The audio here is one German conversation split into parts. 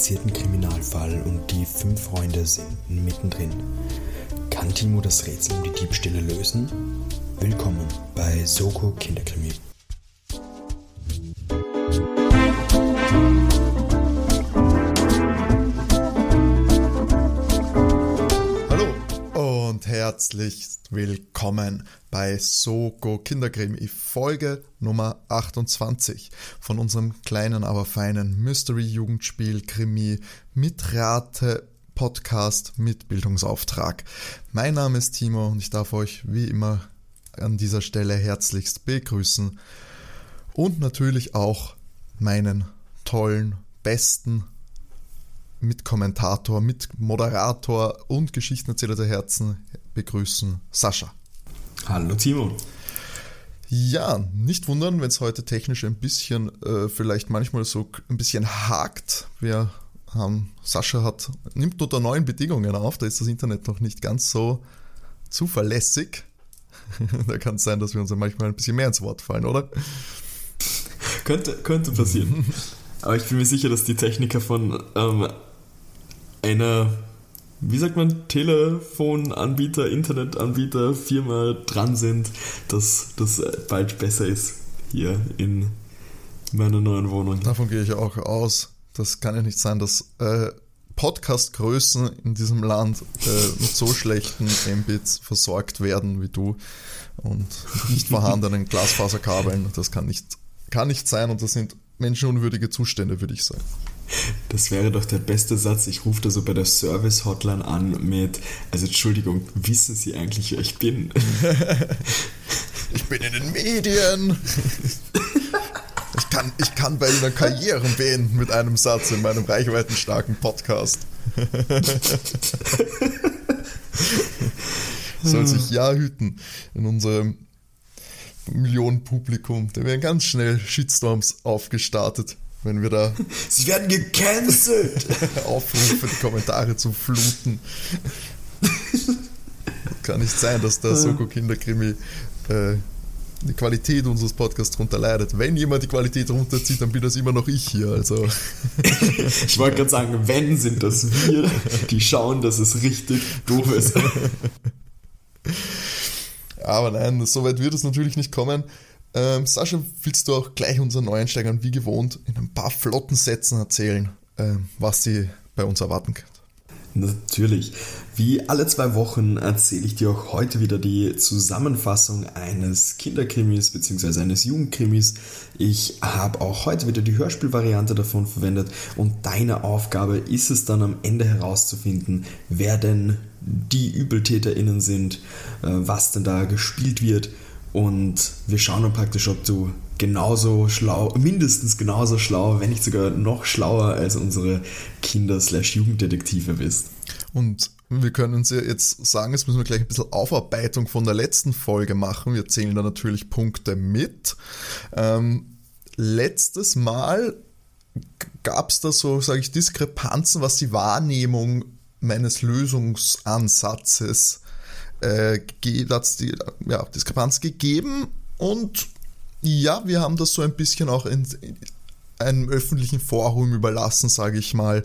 komplizierten Kriminalfall und die fünf Freunde sind mittendrin. Kann Timo das Rätsel um die Diebstähle lösen? Willkommen bei Soko Kinderkrimi. Herzlich willkommen bei Soko Kinderkrimi Folge Nummer 28 von unserem kleinen, aber feinen Mystery-Jugendspiel Krimi mit Rate Podcast mit Bildungsauftrag. Mein Name ist Timo und ich darf euch wie immer an dieser Stelle herzlichst begrüßen und natürlich auch meinen tollen, besten Mitkommentator, Mitmoderator und Geschichtenerzähler der Herzen begrüßen, Sascha. Hallo Timo. Ja, nicht wundern, wenn es heute technisch ein bisschen, äh, vielleicht manchmal so ein bisschen hakt. Wir haben, Sascha hat, nimmt unter neuen Bedingungen auf, da ist das Internet noch nicht ganz so zuverlässig. da kann es sein, dass wir uns manchmal ein bisschen mehr ins Wort fallen, oder? Könnte, könnte passieren. Aber ich bin mir sicher, dass die Techniker von ähm, einer, wie sagt man, Telefonanbieter, Internetanbieter, Firma dran sind, dass das bald besser ist hier in meiner neuen Wohnung. Davon gehe ich auch aus. Das kann ja nicht sein, dass äh, Podcast-Größen in diesem Land äh, mit so schlechten Mbits versorgt werden wie du und nicht vorhandenen Glasfaserkabeln. Das kann nicht, kann nicht sein und das sind menschenunwürdige Zustände, würde ich sagen. Das wäre doch der beste Satz. Ich rufe da so bei der Service-Hotline an mit, also Entschuldigung, wissen Sie eigentlich, wer ich bin? ich bin in den Medien. Ich kann, ich kann bei Ihnen Karrieren beenden mit einem Satz in meinem reichweitenstarken Podcast. Soll sich ja hüten in unserem Millionenpublikum. Da werden ganz schnell Shitstorms aufgestartet, wenn wir da. Sie werden gecancelt! Aufrufe, die Kommentare zu fluten. Kann nicht sein, dass der Soko Kinderkrimi äh, die Qualität unseres Podcasts darunter leidet. Wenn jemand die Qualität runterzieht, dann bin das immer noch ich hier. Also. ich wollte gerade sagen, wenn sind das wir, die schauen, dass es richtig doof ist. Aber nein, so weit wird es natürlich nicht kommen. Ähm, Sascha, willst du auch gleich unseren Neueinsteigern wie gewohnt in ein paar flotten Sätzen erzählen, ähm, was sie bei uns erwarten können? Natürlich. Wie alle zwei Wochen erzähle ich dir auch heute wieder die Zusammenfassung eines Kinderkrimis bzw. eines Jugendkrimis. Ich habe auch heute wieder die Hörspielvariante davon verwendet und deine Aufgabe ist es dann am Ende herauszufinden, wer denn die ÜbeltäterInnen sind, äh, was denn da gespielt wird und wir schauen dann praktisch, ob du genauso schlau, mindestens genauso schlau, wenn nicht sogar noch schlauer als unsere Kinder-Jugenddetektive bist. Und wir können uns ja jetzt sagen, jetzt müssen wir gleich ein bisschen Aufarbeitung von der letzten Folge machen. Wir zählen da natürlich Punkte mit. Ähm, letztes Mal gab es da so, sage ich, Diskrepanzen, was die Wahrnehmung meines Lösungsansatzes äh, die ja, Diskrepanz gegeben und ja, wir haben das so ein bisschen auch in, in einem öffentlichen Forum überlassen, sage ich mal,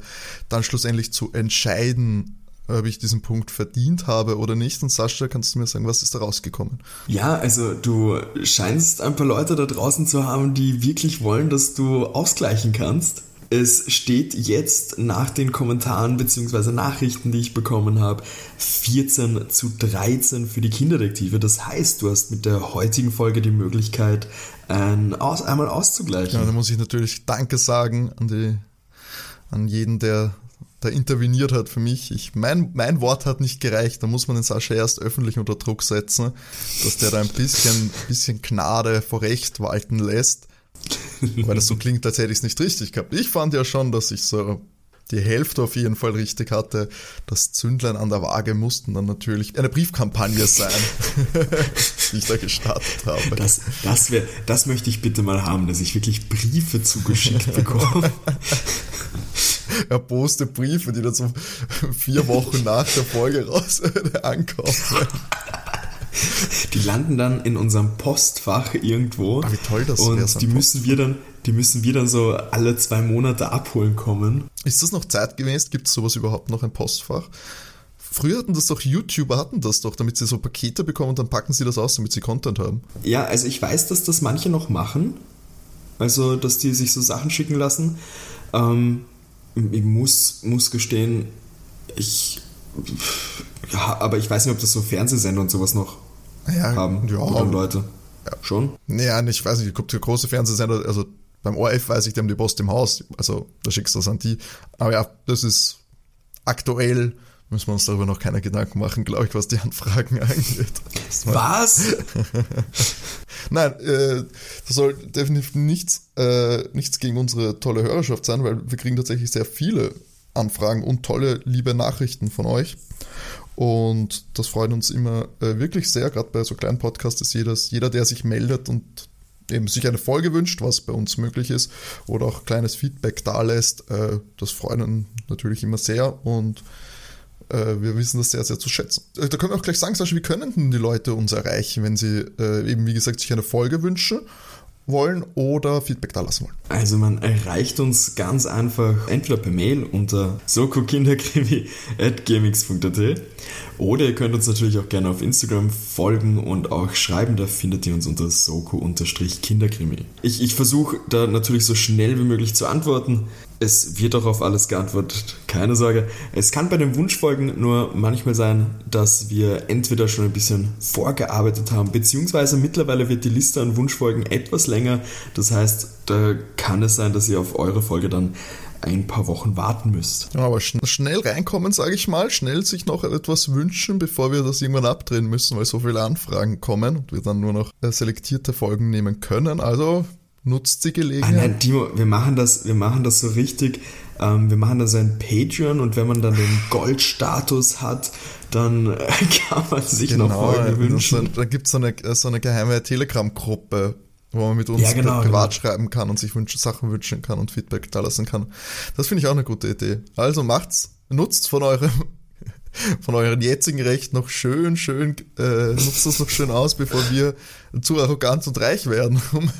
dann schlussendlich zu entscheiden, ob ich diesen Punkt verdient habe oder nicht. Und Sascha, kannst du mir sagen, was ist da rausgekommen? Ja, also du scheinst ein paar Leute da draußen zu haben, die wirklich wollen, dass du ausgleichen kannst. Es steht jetzt nach den Kommentaren bzw. Nachrichten, die ich bekommen habe, 14 zu 13 für die Kinderdetektive. Das heißt, du hast mit der heutigen Folge die Möglichkeit, ein, aus, einmal auszugleichen. Ja, da muss ich natürlich Danke sagen an, die, an jeden, der da interveniert hat für mich. Ich, mein, mein Wort hat nicht gereicht. Da muss man den Sascha erst öffentlich unter Druck setzen, dass der da ein bisschen, bisschen Gnade vor Recht walten lässt. Weil das so klingt, als hätte ich es nicht richtig gehabt. Ich fand ja schon, dass ich so die Hälfte auf jeden Fall richtig hatte. Das Zündlein an der Waage mussten dann natürlich eine Briefkampagne sein, die ich da gestartet habe. Das, das, wär, das möchte ich bitte mal haben, dass ich wirklich Briefe zugeschickt bekomme. Erboste Briefe, die dann so vier Wochen nach der Folge raus ankommen. Die landen dann in unserem Postfach irgendwo. Ah, wie toll das Und die müssen wir dann die müssen wir dann so alle zwei Monate abholen kommen. Ist das noch zeitgemäß? Gibt es sowas überhaupt noch ein Postfach? Früher hatten das doch YouTuber, hatten das doch, damit sie so Pakete bekommen und dann packen sie das aus, damit sie Content haben. Ja, also ich weiß, dass das manche noch machen. Also, dass die sich so Sachen schicken lassen. Ähm, ich muss, muss gestehen, ich. Ja, aber ich weiß nicht, ob das so Fernsehsender und sowas noch Ja, haben. ja. Oder Leute. Schon? Naja, ich weiß nicht, gibt große Fernsehsender, also beim ORF weiß ich, die haben die Post im Haus, also da schickst du das an die. Aber ja, das ist aktuell, müssen wir uns darüber noch keine Gedanken machen, glaube ich, was die Anfragen angeht. Was? Nein, äh, das soll definitiv nichts, äh, nichts gegen unsere tolle Hörerschaft sein, weil wir kriegen tatsächlich sehr viele Anfragen und tolle, liebe Nachrichten von euch. Und das freut uns immer äh, wirklich sehr, gerade bei so kleinen Podcasts ist jedes, jeder, der sich meldet und eben sich eine Folge wünscht, was bei uns möglich ist, oder auch kleines Feedback da lässt, äh, das freut uns natürlich immer sehr. Und äh, wir wissen das sehr, sehr zu schätzen. Äh, Da können wir auch gleich sagen, Sascha, wie können denn die Leute uns erreichen, wenn sie äh, eben, wie gesagt, sich eine Folge wünschen wollen oder Feedback da lassen wollen? Also man erreicht uns ganz einfach entweder per Mail unter sokokinderkrimi.gmx.at oder ihr könnt uns natürlich auch gerne auf Instagram folgen und auch schreiben, da findet ihr uns unter soko-kinderkrimi. Ich, ich versuche da natürlich so schnell wie möglich zu antworten. Es wird auch auf alles geantwortet, keine Sorge. Es kann bei den Wunschfolgen nur manchmal sein, dass wir entweder schon ein bisschen vorgearbeitet haben, beziehungsweise mittlerweile wird die Liste an Wunschfolgen etwas länger. Das heißt, da kann es sein, dass ihr auf eure Folge dann ein paar Wochen warten müsst. Ja, aber schn schnell reinkommen, sage ich mal, schnell sich noch etwas wünschen, bevor wir das irgendwann abdrehen müssen, weil so viele Anfragen kommen und wir dann nur noch äh, selektierte Folgen nehmen können. Also nutzt die Ah, Gelegenheit. nein, Timo, wir machen das, wir machen das so richtig. Ähm, wir machen da so ein Patreon und wenn man dann den Goldstatus hat, dann äh, kann man sich noch Folgen wünschen. da gibt es so eine, so eine geheime Telegram-Gruppe, wo man mit uns Ja, genau, privat genau. schreiben kann und sich wünschen, Sachen wünschen kann und Feedback da lassen kann. Das finde ich auch eine gute Idee. Also macht's, nutzt von eurem von euren jetzigen Recht noch schön, schön, äh, nutzt das noch schön aus, bevor wir zu arrogant und reich werden, um,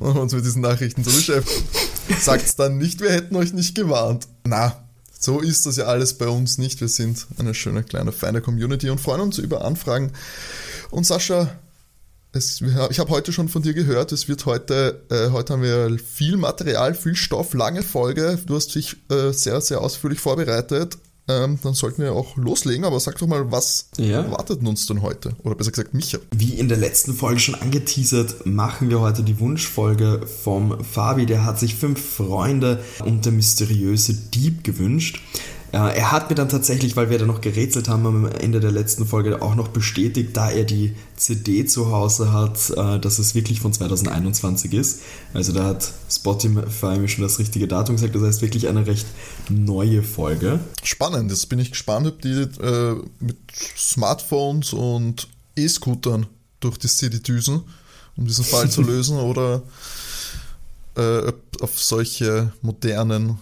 um uns mit diesen Nachrichten zu beschäftigen. Sagt's dann nicht, wir hätten euch nicht gewarnt. Na, so ist das ja alles bei uns nicht. Wir sind eine schöne, kleine, feine Community und freuen uns über Anfragen. Und Sascha, es, ich habe heute schon von dir gehört, es wird heute, äh, heute haben wir viel Material, viel Stoff, lange Folge. Du hast dich äh, sehr, sehr ausführlich vorbereitet. Ähm, dann sollten wir auch loslegen, aber sag doch mal, was Ja. erwartet uns denn heute? Oder besser gesagt, Micha. Wie in der letzten Folge schon angeteasert, machen wir heute die Wunschfolge vom Fabi. Der hat sich fünf Freunde und der mysteriöse Dieb gewünscht. Äh, Er hat mir dann tatsächlich, weil wir da noch gerätselt haben am Ende der letzten Folge, auch noch bestätigt, da er die CD zu Hause hat, äh, dass es wirklich von 2021 ist. Also da hat Spotify mir schon das richtige Datum gesagt. Das heißt wirklich eine recht neue Folge. Spannend, jetzt bin ich gespannt, ob die äh, mit Smartphones und E-Scootern durch die City düsen, um diesen Fall zu lösen, oder äh, ob auf solche modernen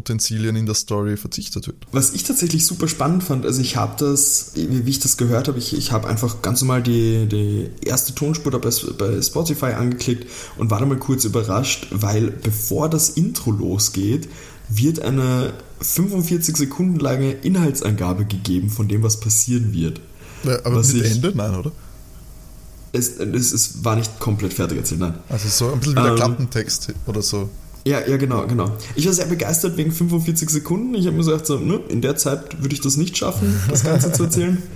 Utensilien in der Story verzichtet wird. Was ich tatsächlich super spannend fand, also ich habe das, wie ich das gehört habe, ich, ich habe einfach ganz normal die, die erste Tonspur da bei, bei Spotify angeklickt und war da mal kurz überrascht, weil bevor das Intro losgeht, wird eine 45 Sekunden lange Inhaltsangabe gegeben von dem, was passieren wird. Ja, aber Was mit ich- Ende? Nein, oder? Es, es, es war nicht komplett fertig erzählt, nein. Also so ein bisschen wie der Ähm. Klappentext oder so. Ja, ja, genau, genau. Ich war sehr begeistert wegen 45 Sekunden. Ich habe mir gesagt, so, ne, in der Zeit würde ich das nicht schaffen, das Ganze zu erzählen.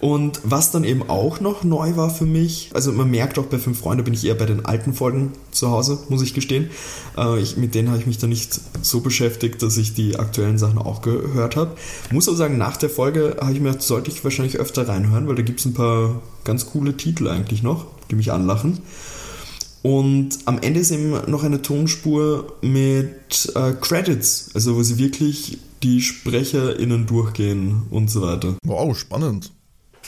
Und was dann eben auch noch neu war für mich, also man merkt auch bei Fünf Freunde bin ich eher bei den alten Folgen zu Hause, muss ich gestehen. Äh, ich, mit denen habe ich mich dann nicht so beschäftigt, dass ich die aktuellen Sachen auch gehört habe. Muss aber sagen, nach der Folge habe ich mir gedacht, sollte ich wahrscheinlich öfter reinhören, weil da gibt es ein paar ganz coole Titel eigentlich noch, die mich anlachen. Und am Ende ist eben noch eine Tonspur mit äh, Credits, also wo sie wirklich die SprecherInnen durchgehen und so weiter. Wow, spannend.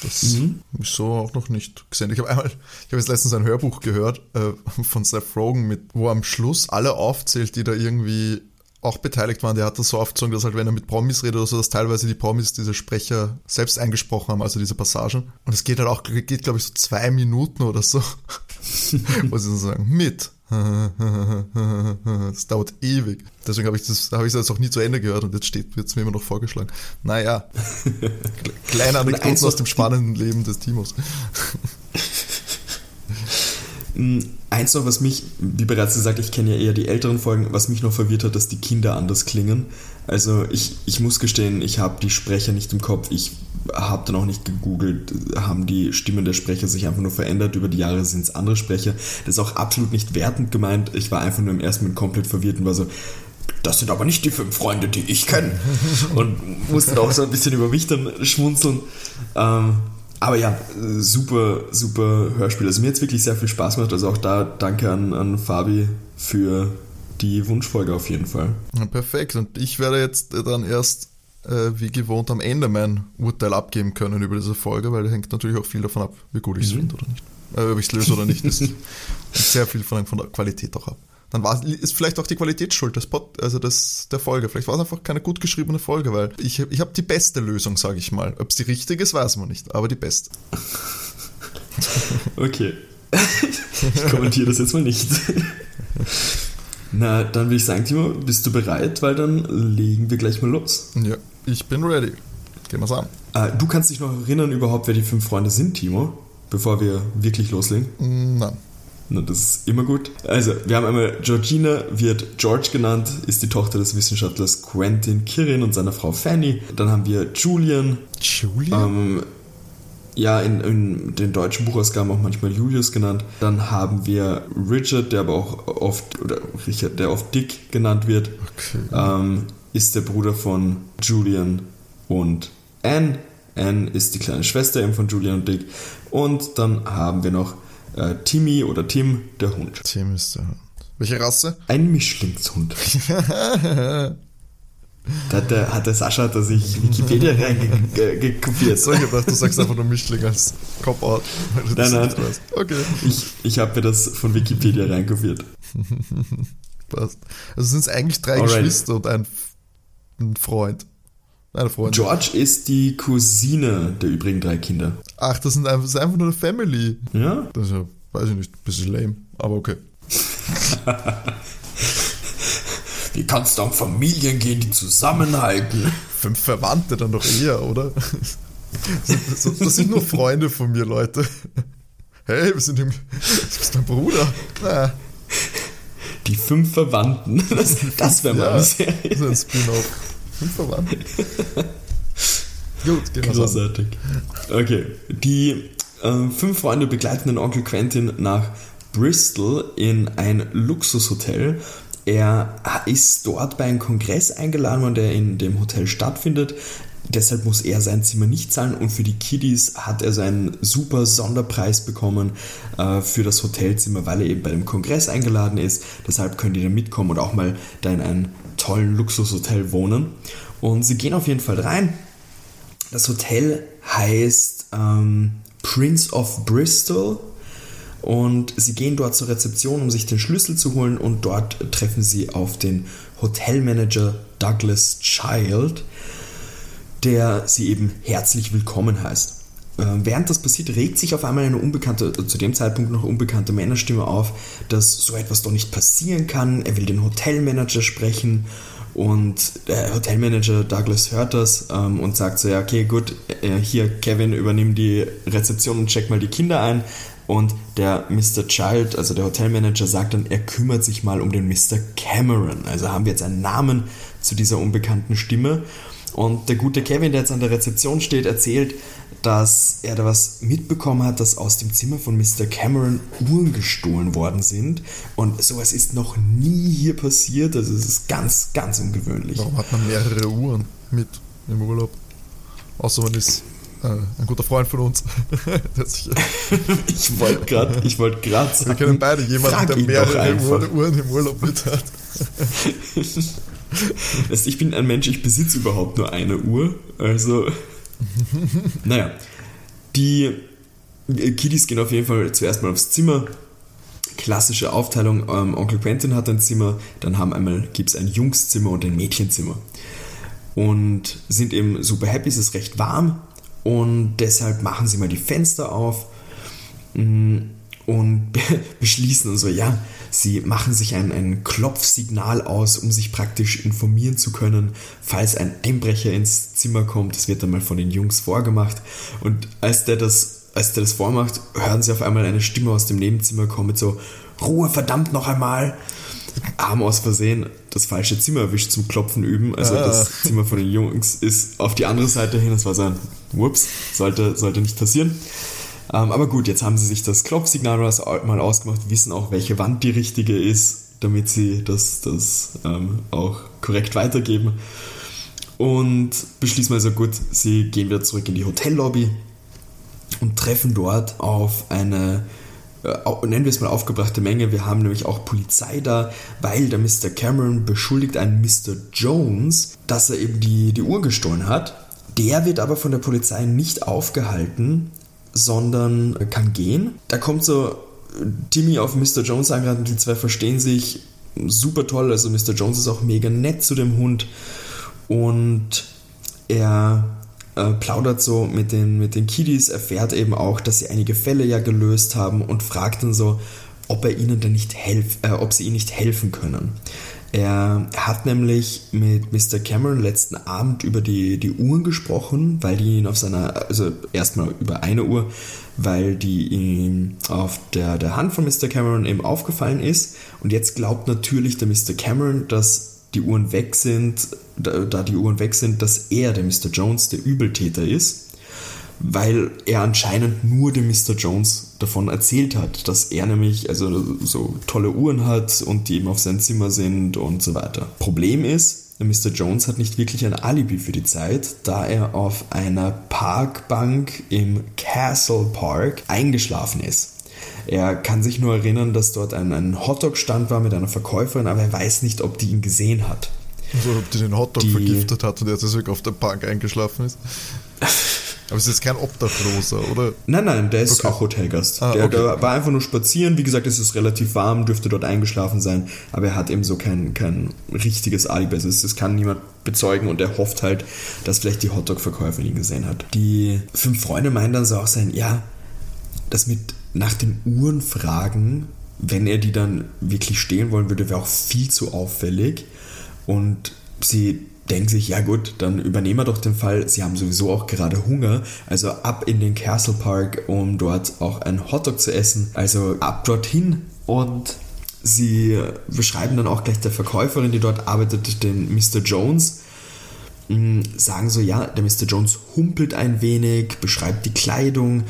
Das Mhm. habe ich so auch noch nicht gesehen. Ich habe einmal, ich habe jetzt letztens ein Hörbuch gehört äh, von Seth Rogen, mit, wo am Schluss alle aufzählt, die da irgendwie auch beteiligt waren. Der hat das so aufgezogen, dass halt, wenn er mit Promis redet oder so, dass teilweise die Promis diese Sprecher selbst eingesprochen haben, also diese Passagen. Und es geht halt auch, geht glaube ich so zwei Minuten oder so, wo sie so sagen, mit Das dauert ewig. Deswegen habe ich das habe ich das auch nie zu Ende gehört und jetzt steht wird es mir immer noch vorgeschlagen. Naja, kleine Anekdoten aus dem spannenden Leben des Timos. Hm, eins noch, was mich, wie bereits gesagt, ich kenne ja eher die älteren Folgen, was mich noch verwirrt hat, dass die Kinder anders klingen. Also ich, ich muss gestehen, ich habe die Sprecher nicht im Kopf. Ich habe dann auch nicht gegoogelt, haben die Stimmen der Sprecher sich einfach nur verändert. Über die Jahre sind es andere Sprecher. Das ist auch absolut nicht wertend gemeint. Ich war einfach nur im ersten Moment komplett verwirrt und war so, das sind aber nicht die fünf Freunde, die ich kenne. Und musste auch so ein bisschen über mich dann schmunzeln. Ähm, aber ja, super, super Hörspiel. Also mir hat es wirklich sehr viel Spaß gemacht. Also auch da danke an, an Fabi für die Wunschfolge auf jeden Fall. Ja, perfekt. Und ich werde jetzt dann erst äh, wie gewohnt am Ende mein Urteil abgeben können über diese Folge, weil das hängt natürlich auch viel davon ab, wie gut ich es mhm. finde oder nicht. Äh, ob ich es löse oder nicht, das hängt sehr viel von, von der Qualität auch ab dann war, ist vielleicht auch die Qualitätsschuld des Pod, also des, der Folge. Vielleicht war es einfach keine gut geschriebene Folge, weil ich, ich habe die beste Lösung, sage ich mal. Ob es die richtige ist, weiß man nicht, aber die beste. Okay. Ich kommentiere das jetzt mal nicht. Na, dann würde ich sagen, Timo, bist du bereit? Weil dann legen wir gleich mal los. Ja, ich bin ready. Gehen wir's an. Äh, du kannst dich noch erinnern überhaupt, wer die fünf Freunde sind, Timo? Bevor wir wirklich loslegen? Nein. Das ist immer gut. Also, wir haben einmal Georgina, wird George genannt, ist die Tochter des Wissenschaftlers Quentin Kirin und seiner Frau Fanny. Dann haben wir Julian. Julian? Ähm, ja, in, in, den deutschen Buchausgaben auch manchmal Julius genannt. Dann haben wir Richard, der aber auch oft, oder Richard, der oft Dick genannt wird. Okay. Ähm, ist der Bruder von Julian und Anne. Anne ist die kleine Schwester eben von Julian und Dick. Und dann haben wir noch äh, Timmy oder Tim, der Hund. Tim ist der Hund. Welche Rasse? Ein Mischlingshund. Da hat der, hat der Sascha hat sich Wikipedia reingekopiert. So, ich gedacht, du sagst einfach nur Mischling als Cop-Out. Nein, nein. Okay. Ich, ich habe mir das von Wikipedia reinkopiert. Passt. Also sind es eigentlich drei Alright. Geschwister und ein, ein Freund. Eine Freundin. George ist die Cousine der übrigen drei Kinder. Ach, das, sind einfach, das ist einfach nur eine Family. Ja? Das ist ja, weiß ich nicht, ein bisschen lame, aber okay. Wie kannst du an Familien gehen, die zusammenhalten? Fünf Verwandte dann doch eher, oder? Das sind nur Freunde von mir, Leute. Hey, wir sind im. Du bist dein Bruder. Na. Die fünf Verwandten. Das, das wäre mal ja, eine Serie. Das ist ein Spin-off. Fünf Verwandte. Gut, genau. Großartig. Okay. Die äh, fünf Freunde begleiten den Onkel Quentin nach Bristol in ein Luxushotel. Er ist dort bei einem Kongress eingeladen worden, der in dem Hotel stattfindet. Deshalb muss er sein Zimmer nicht zahlen und für die Kiddies hat er seinen super Sonderpreis bekommen äh, für das Hotelzimmer, weil er eben bei dem Kongress eingeladen ist. Deshalb können die da mitkommen und auch mal da in einem tollen Luxushotel wohnen. Und sie gehen auf jeden Fall rein. Das Hotel heißt ähm, Prince of Bristol und sie gehen dort zur Rezeption, um sich den Schlüssel zu holen und dort treffen sie auf den Hotelmanager Douglas Child, der sie eben herzlich willkommen heißt. Äh, während das passiert, regt sich auf einmal eine unbekannte, zu dem Zeitpunkt noch unbekannte Männerstimme auf, dass so etwas doch nicht passieren kann. Er will den Hotelmanager sprechen und der Hotelmanager Douglas hört das ähm, und sagt so, ja, okay, gut, äh, hier, Kevin, übernimm die Rezeption und check mal die Kinder ein. Und der Mr. Child, also der Hotelmanager, sagt dann, er kümmert sich mal um den Mr. Cameron. Also haben wir jetzt einen Namen zu dieser unbekannten Stimme. Und der gute Kevin, der jetzt an der Rezeption steht, erzählt, dass er da was mitbekommen hat, dass aus dem Zimmer von Mr. Cameron Uhren gestohlen worden sind. Und sowas ist noch nie hier passiert. Also es ist ganz, ganz ungewöhnlich. Warum hat man mehrere Uhren mit im Urlaub? Außer man ist äh, ein guter Freund von uns. ich wollte gerade ich wollt sagen. Wir kennen beide jemanden, der mehrere Uhren im Urlaub mit hat. ich bin ein Mensch, ich besitze überhaupt nur eine Uhr. Also, naja. Die Kiddies gehen auf jeden Fall zuerst mal aufs Zimmer. Klassische Aufteilung: ähm, Onkel Quentin hat ein Zimmer, dann haben einmal gibt es ein Jungszimmer und ein Mädchenzimmer. Und sind eben super happy, es ist recht warm und deshalb machen sie mal die Fenster auf mm, und beschließen und so, ja, Sie machen sich ein, ein Klopfsignal aus, um sich praktisch informieren zu können, falls ein Einbrecher ins Zimmer kommt. Das wird dann mal von den Jungs vorgemacht. Und als der das, als der das vormacht, hören sie auf einmal eine Stimme aus dem Nebenzimmer kommen mit so, Ruhe, verdammt noch einmal. Haben aus Versehen das falsche Zimmer erwischt zum Klopfen üben. Also ah. das Zimmer von den Jungs ist auf die andere Seite hin. Das war so ein Whoops, sollte, sollte nicht passieren. Ähm, aber gut, jetzt haben sie sich das Klopfsignal mal ausgemacht, wissen auch, welche Wand die richtige ist, damit sie das, das ähm, auch korrekt weitergeben. Und beschließen also gut, sie gehen wieder zurück in die Hotellobby und treffen dort auf eine äh, nennen wir es mal aufgebrachte Menge. Wir haben nämlich auch Polizei da, weil der Mr. Cameron beschuldigt einen Mr. Jones, dass er eben die, die Uhr gestohlen hat. Der wird aber von der Polizei nicht aufgehalten, sondern kann gehen. Da kommt so Timmy auf Mr. Jones angerannt die zwei verstehen sich super toll. Also Mr. Jones ist auch mega nett zu dem Hund und er äh, plaudert so mit den, mit den Kiddies, erfährt eben auch, dass sie einige Fälle ja gelöst haben und fragt dann so, ob er ihnen denn nicht helf, äh, ob sie ihnen nicht helfen können. Er hat nämlich mit Mr. Cameron letzten Abend über die, die Uhren gesprochen, weil die ihn auf seiner, also erstmal über eine Uhr, weil die ihm auf der, der Hand von Mr. Cameron eben aufgefallen ist. Und jetzt glaubt natürlich der Mr. Cameron, dass die Uhren weg sind, da, da die Uhren weg sind, dass er, der Mr. Jones, der Übeltäter ist weil er anscheinend nur dem Mr. Jones davon erzählt hat, dass er nämlich also so tolle Uhren hat und die eben auf sein Zimmer sind und so weiter. Problem ist, Mr. Jones hat nicht wirklich ein Alibi für die Zeit, da er auf einer Parkbank im Castle Park eingeschlafen ist. Er kann sich nur erinnern, dass dort ein, ein Hotdog-Stand war mit einer Verkäuferin, aber er weiß nicht, ob die ihn gesehen hat. Also ob die den Hotdog die, vergiftet hat und er deswegen auf der Bank eingeschlafen ist. Aber es ist jetzt kein Obdachloser, oder? Nein, nein, der ist okay. auch Hotelgast. Ah, der, okay. der, war einfach nur spazieren. Wie gesagt, es ist relativ warm, dürfte dort eingeschlafen sein, aber er hat eben so kein, kein richtiges Alibi. Das kann niemand bezeugen und er hofft halt, dass vielleicht die Hotdog-Verkäuferin ihn gesehen hat. Die fünf Freunde meinen dann so auch sein, ja, das mit nach den Uhren fragen, wenn er die dann wirklich stehlen wollen würde, wäre auch viel zu auffällig. Und sie denken sich, ja gut, dann übernehmen wir doch den Fall. Sie haben sowieso auch gerade Hunger, also ab in den Castle Park, um dort auch ein Hotdog zu essen. Also ab dorthin und sie beschreiben dann auch gleich der Verkäuferin, die dort arbeitet, den Mr. Jones. Mm, sagen so, ja, der Mr. Jones humpelt ein wenig, beschreibt die Kleidung,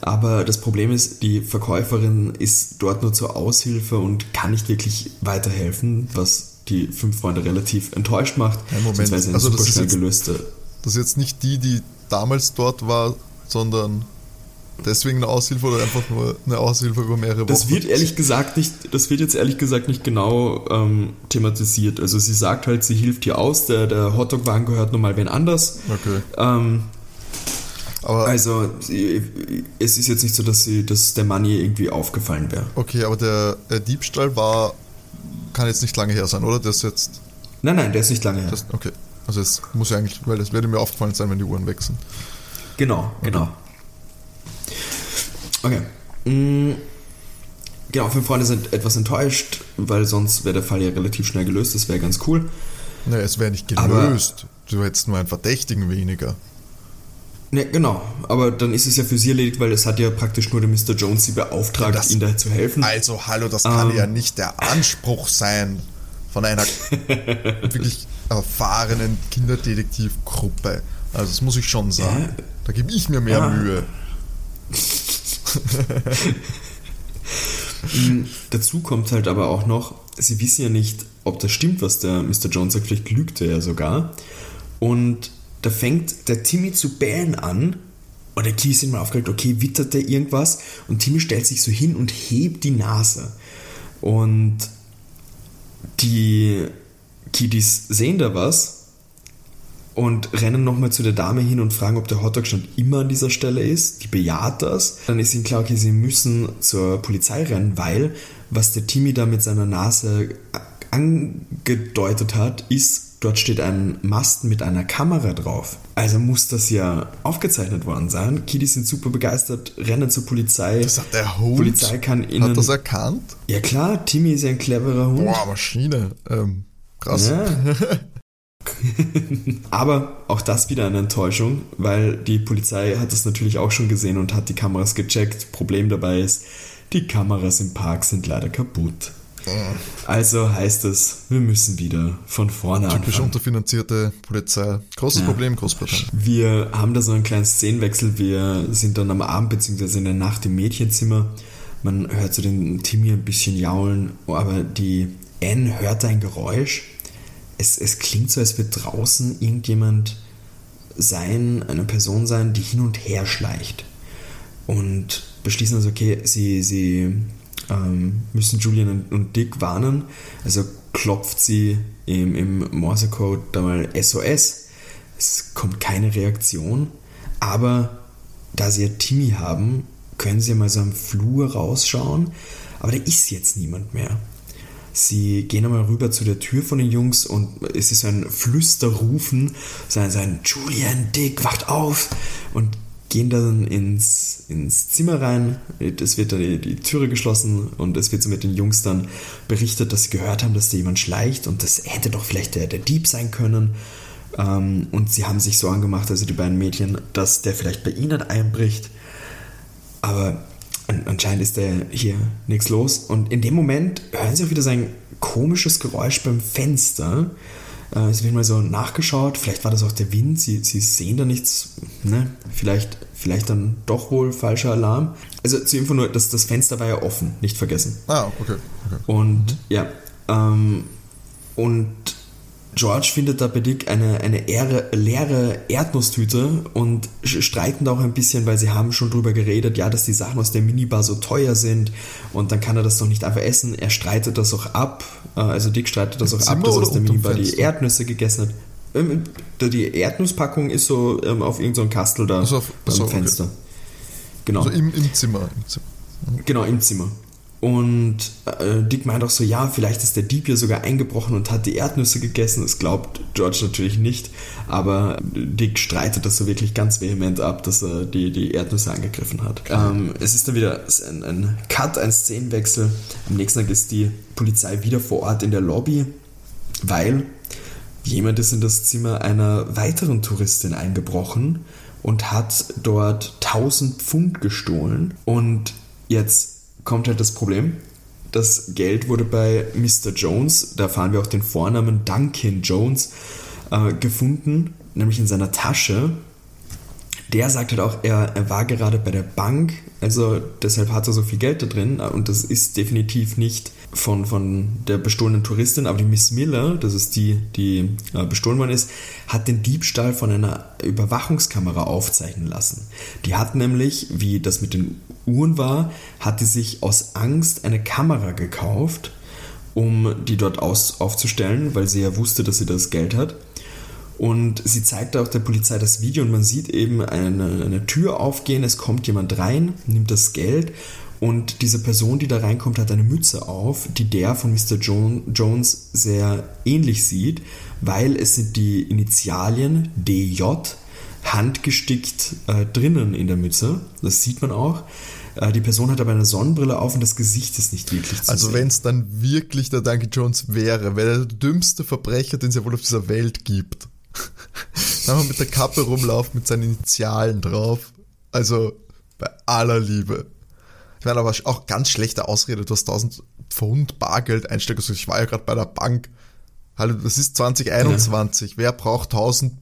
aber das Problem ist, die Verkäuferin ist dort nur zur Aushilfe und kann nicht wirklich weiterhelfen, was die fünf Freunde relativ enttäuscht macht. Ja, Moment, also das ist, jetzt, gelöste. das ist jetzt nicht die, die damals dort war, sondern deswegen eine Aushilfe oder einfach nur eine Aushilfe über mehrere Wochen? Das wird ehrlich gesagt nicht, das wird jetzt ehrlich gesagt nicht genau ähm, thematisiert. Also sie sagt halt, sie hilft hier aus, der, der Hotdog-Wagen gehört nun mal wen anders. Okay. Ähm, aber also es ist jetzt nicht so, dass, sie, dass der Money irgendwie aufgefallen wäre. Okay, aber der, der Diebstahl war kann jetzt nicht lange her sein, oder? Das jetzt. Nein, nein, der ist nicht lange her. Das, okay. Also es muss ja eigentlich, weil es würde mir aufgefallen sein, wenn die Uhren wechseln. Genau, genau. Okay. Mhm. Genau, fünf Freunde sind etwas enttäuscht, weil sonst wäre der Fall ja relativ schnell gelöst. Das wäre ganz cool. Naja, es wäre nicht gelöst. Aber du hättest nur einen Verdächtigen weniger. Ne, genau. Aber dann ist es ja für sie erledigt, weil es hat ja praktisch nur der Mr. Jones sie beauftragt, das, ihnen da zu helfen. Also, hallo, das kann ähm, ja nicht der Anspruch sein von einer wirklich erfahrenen Kinderdetektivgruppe. Also, das muss ich schon sagen. Ja. Da gebe ich mir mehr ja. Mühe. Mhm. Dazu kommt halt aber auch noch, sie wissen ja nicht, ob das stimmt, was der Mr. Jones sagt. Vielleicht lügt er ja sogar. Und da fängt der Timmy zu bellen an und der Kiwi ist immer aufgeregt, okay, wittert der irgendwas? Und Timmy stellt sich so hin und hebt die Nase. Und die Kiddies sehen da was und rennen nochmal zu der Dame hin und fragen, ob der Hotdog-Stand immer an dieser Stelle ist. Die bejaht das. Dann ist ihnen klar, okay, sie müssen zur Polizei rennen, weil was der Timmy da mit seiner Nase angedeutet hat, ist, dort steht ein Mast mit einer Kamera drauf. Also muss das ja aufgezeichnet worden sein. Kiddies sind super begeistert, rennen zur Polizei. Das hat der Hund. Polizei kann ihnen. Hat das erkannt? Ja klar, Timmy ist ja ein cleverer Hund. Boah, Maschine. Ähm, krass. Ja. Aber auch das wieder eine Enttäuschung, weil die Polizei hat das natürlich auch schon gesehen und hat die Kameras gecheckt. Problem dabei ist, die Kameras im Park sind leider kaputt. Also heißt es, wir müssen wieder von vorne Typisch anfangen. unterfinanzierte Polizei. Großes Ja. Problem, Großbritannien. Wir haben da so einen kleinen Szenenwechsel. Wir sind dann am Abend bzw. in der Nacht im Mädchenzimmer. Man hört so den Timmy ein bisschen jaulen, aber die Anne hört ein Geräusch. Es, es klingt so, als würde draußen irgendjemand sein, eine Person sein, die hin und her schleicht. Und beschließen also, okay, sie, sie ähm, müssen Julian und- Dick warnen. Also klopft sie im, im Morsecode da mal SOS. Es kommt keine Reaktion. Aber da sie ja Timmy haben, können sie mal so am Flur rausschauen. Aber da ist jetzt niemand mehr. Sie gehen einmal rüber zu der Tür von den Jungs und es ist ein Flüsterrufen, so so ein Julian, Dick, wacht auf und gehen dann ins, ins Zimmer rein. Es wird dann die, die Türe geschlossen und es wird so mit den Jungs dann berichtet, dass sie gehört haben, dass da jemand schleicht und das hätte doch vielleicht der, der Dieb sein können. Ähm, und sie haben sich Sorgen gemacht, also die beiden Mädchen, dass der vielleicht bei ihnen einbricht. Aber an, anscheinend ist da hier nichts los. Und in dem Moment hören sie auch wieder so ein komisches Geräusch beim Fenster. Äh, es wird mal so nachgeschaut. Vielleicht war das auch der Wind. Sie, sie sehen da nichts. Ne? Vielleicht, vielleicht dann doch wohl falscher Alarm. Also zur Info nur, das, das Fenster war ja offen. Nicht vergessen. Ah, okay. okay. Und ja, ähm, und George findet da bei Dick eine, eine leere, leere Erdnusstüte und streiten da auch ein bisschen, weil sie haben schon drüber geredet, ja, dass die Sachen aus der Minibar so teuer sind und dann kann er das doch nicht einfach essen. Er streitet das auch ab, äh, also Dick streitet das auch ab, dass aus der Minibar die? Erdnüsse gegessen hat. Ähm, Die Erdnusspackung ist so ähm, auf irgendeinem Kastel da Also auf- am so, okay. Fenster. Genau. Also im, im Zimmer. Im Zimmer. Genau, im Zimmer. Und äh, Dick meint auch so, ja, vielleicht ist der Dieb ja sogar eingebrochen und hat die Erdnüsse gegessen. Das glaubt George natürlich nicht, aber Dick streitet das so wirklich ganz vehement ab, dass er die, die Erdnüsse angegriffen hat. Ähm, es ist dann wieder ein, ein Cut, ein Szenenwechsel. Am nächsten Tag ist die Polizei wieder vor Ort in der Lobby, weil jemand ist in das Zimmer einer weiteren Touristin eingebrochen und hat dort 1000 Pfund gestohlen. Und jetzt kommt halt das Problem. Das Geld wurde bei Mr. Jones, da erfahren wir auch den Vornamen Duncan Jones, äh, gefunden, nämlich in seiner Tasche. Der sagt halt auch, er, er war gerade bei der Bank, also deshalb hat er so viel Geld da drin und das ist definitiv nicht von, von der bestohlenen Touristin, aber die Miss Miller, das ist die, die äh, bestohlen worden ist, hat den Diebstahl von einer Überwachungskamera aufzeichnen lassen. Die hat nämlich, wie das mit den Uhren war, hat die sich aus Angst eine Kamera gekauft, um die dort aus, aufzustellen, weil sie ja wusste, dass sie das Geld hat. Und sie zeigt auch der Polizei das Video und man sieht eben eine, eine Tür aufgehen, es kommt jemand rein, nimmt das Geld und diese Person, die da reinkommt, hat eine Mütze auf, die der von Mr. Jo Jones sehr ähnlich sieht, weil es sind die Initialien DJ handgestickt äh, drinnen in der Mütze. Das sieht man auch. Äh, die Person hat aber eine Sonnenbrille auf und das Gesicht ist nicht wirklich zu Also wenn es dann wirklich der Duncan Jones wäre, wäre der dümmste Verbrecher, den es ja wohl auf dieser Welt gibt. Dann mal mit der Kappe rumlaufen mit seinen Initialen drauf. Also bei aller Liebe. Ich meine, aber auch ganz schlechte Ausrede, du hast 1000 Pfund Bargeld einstecken. Also ich war ja gerade bei der Bank. Hallo, das ist 2021. Wer braucht 1000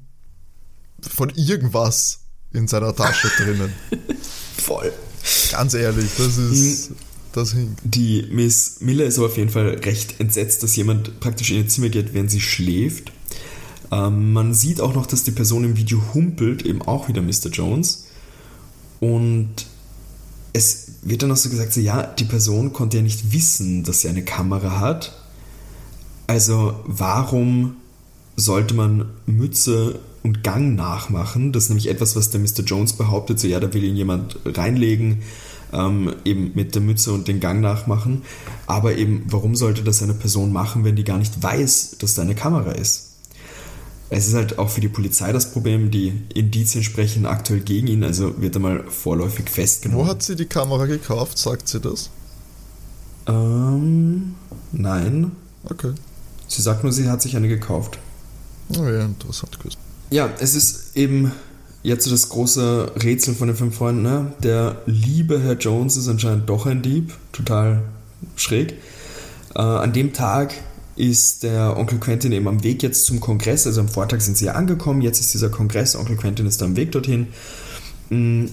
von irgendwas in seiner Tasche drinnen? Voll. Ganz ehrlich, das ist, das hinkt. Die Miss Miller ist aber auf jeden Fall recht entsetzt, dass jemand praktisch in ihr Zimmer geht, während sie schläft. Ähm, man sieht auch noch, dass die Person im Video humpelt, eben auch wieder Mr. Jones. Und es wird dann auch so gesagt, so, ja, die Person konnte ja nicht wissen, dass sie eine Kamera hat. Also warum sollte man Mütze und Gang nachmachen? Das ist nämlich etwas, was der Mr. Jones behauptet, so ja, da will ihn jemand reinlegen, ähm, eben mit der Mütze und den Gang nachmachen. Aber eben, warum sollte das eine Person machen, wenn die gar nicht weiß, dass da eine Kamera ist? Es ist halt auch für die Polizei das Problem, die Indizien sprechen aktuell gegen ihn, also wird er mal vorläufig festgenommen. Wo hat sie die Kamera gekauft? Sagt sie das? Ähm, nein. Okay. Sie sagt nur, sie hat sich eine gekauft. Oh ja, interessant. Ja, es ist eben jetzt so das große Rätsel von den fünf Freunden. Ne? Der liebe Herr Jones ist anscheinend doch ein Dieb. Total schräg. Äh, an dem Tag ist der Onkel Quentin eben am Weg jetzt zum Kongress. Also am Vortag sind sie ja angekommen. Jetzt ist dieser Kongress. Onkel Quentin ist am Weg dorthin. Mhm.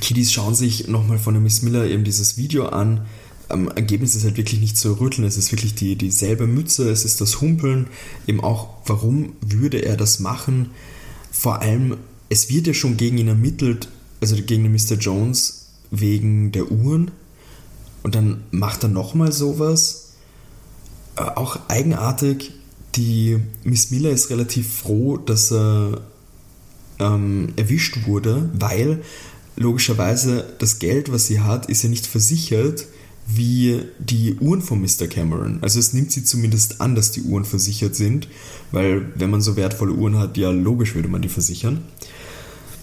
Kiddies schauen sich nochmal von der Miss Miller eben dieses Video an. Am Ergebnis ist halt wirklich nicht zu rütteln. Es ist wirklich die, dieselbe Mütze. Es ist das Humpeln. Eben auch, warum würde er das machen? Vor allem, es wird ja schon gegen ihn ermittelt, also gegen den Mr. Jones wegen der Uhren. Und dann macht er nochmal sowas. Äh, auch eigenartig, die Miss Miller ist relativ froh, dass er ähm, erwischt wurde, weil logischerweise das Geld, was sie hat, ist ja nicht versichert wie die Uhren von Mr. Cameron. Also es nimmt sie zumindest an, dass die Uhren versichert sind, weil wenn man so wertvolle Uhren hat, ja logisch würde man die versichern.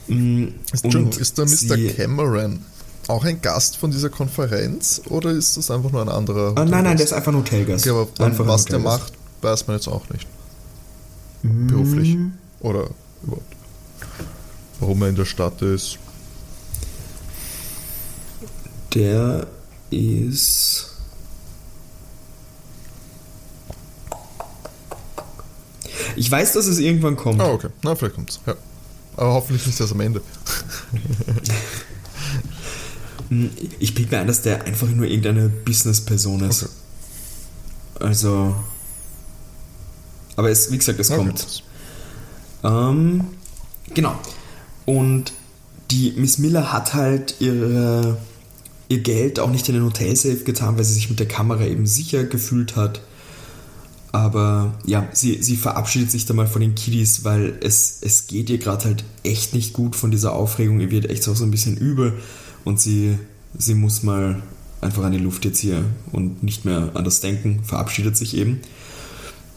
Mm, ist, ist der Mr. Cameron auch ein Gast von dieser Konferenz oder ist das einfach nur ein anderer? Hotelgast? Nein, nein, der ist einfach ein Hotelgast. Okay, aber einfach was der macht, weiß man jetzt auch nicht. Mm. Beruflich. Oder überhaupt. Warum er in der Stadt ist. Der ist. Ich weiß, dass es irgendwann kommt. Ah, okay. Na, vielleicht kommt es. Ja. Aber hoffentlich nicht erst am Ende. ich bilde mir ein, dass der einfach nur irgendeine Business-Person ist. Okay. Also. Aber es, wie gesagt, es okay. kommt. Ähm, genau. Und die Miss Miller hat halt ihre ihr Geld auch nicht in den Hotelsafe getan, weil sie sich mit der Kamera eben sicher gefühlt hat. Aber ja, sie, sie verabschiedet sich da mal von den Kiddies, weil es, es geht ihr gerade halt echt nicht gut von dieser Aufregung. Ihr wird echt auch so ein bisschen übel und sie, sie muss mal einfach an die Luft jetzt hier und nicht mehr an das Denken, verabschiedet sich eben.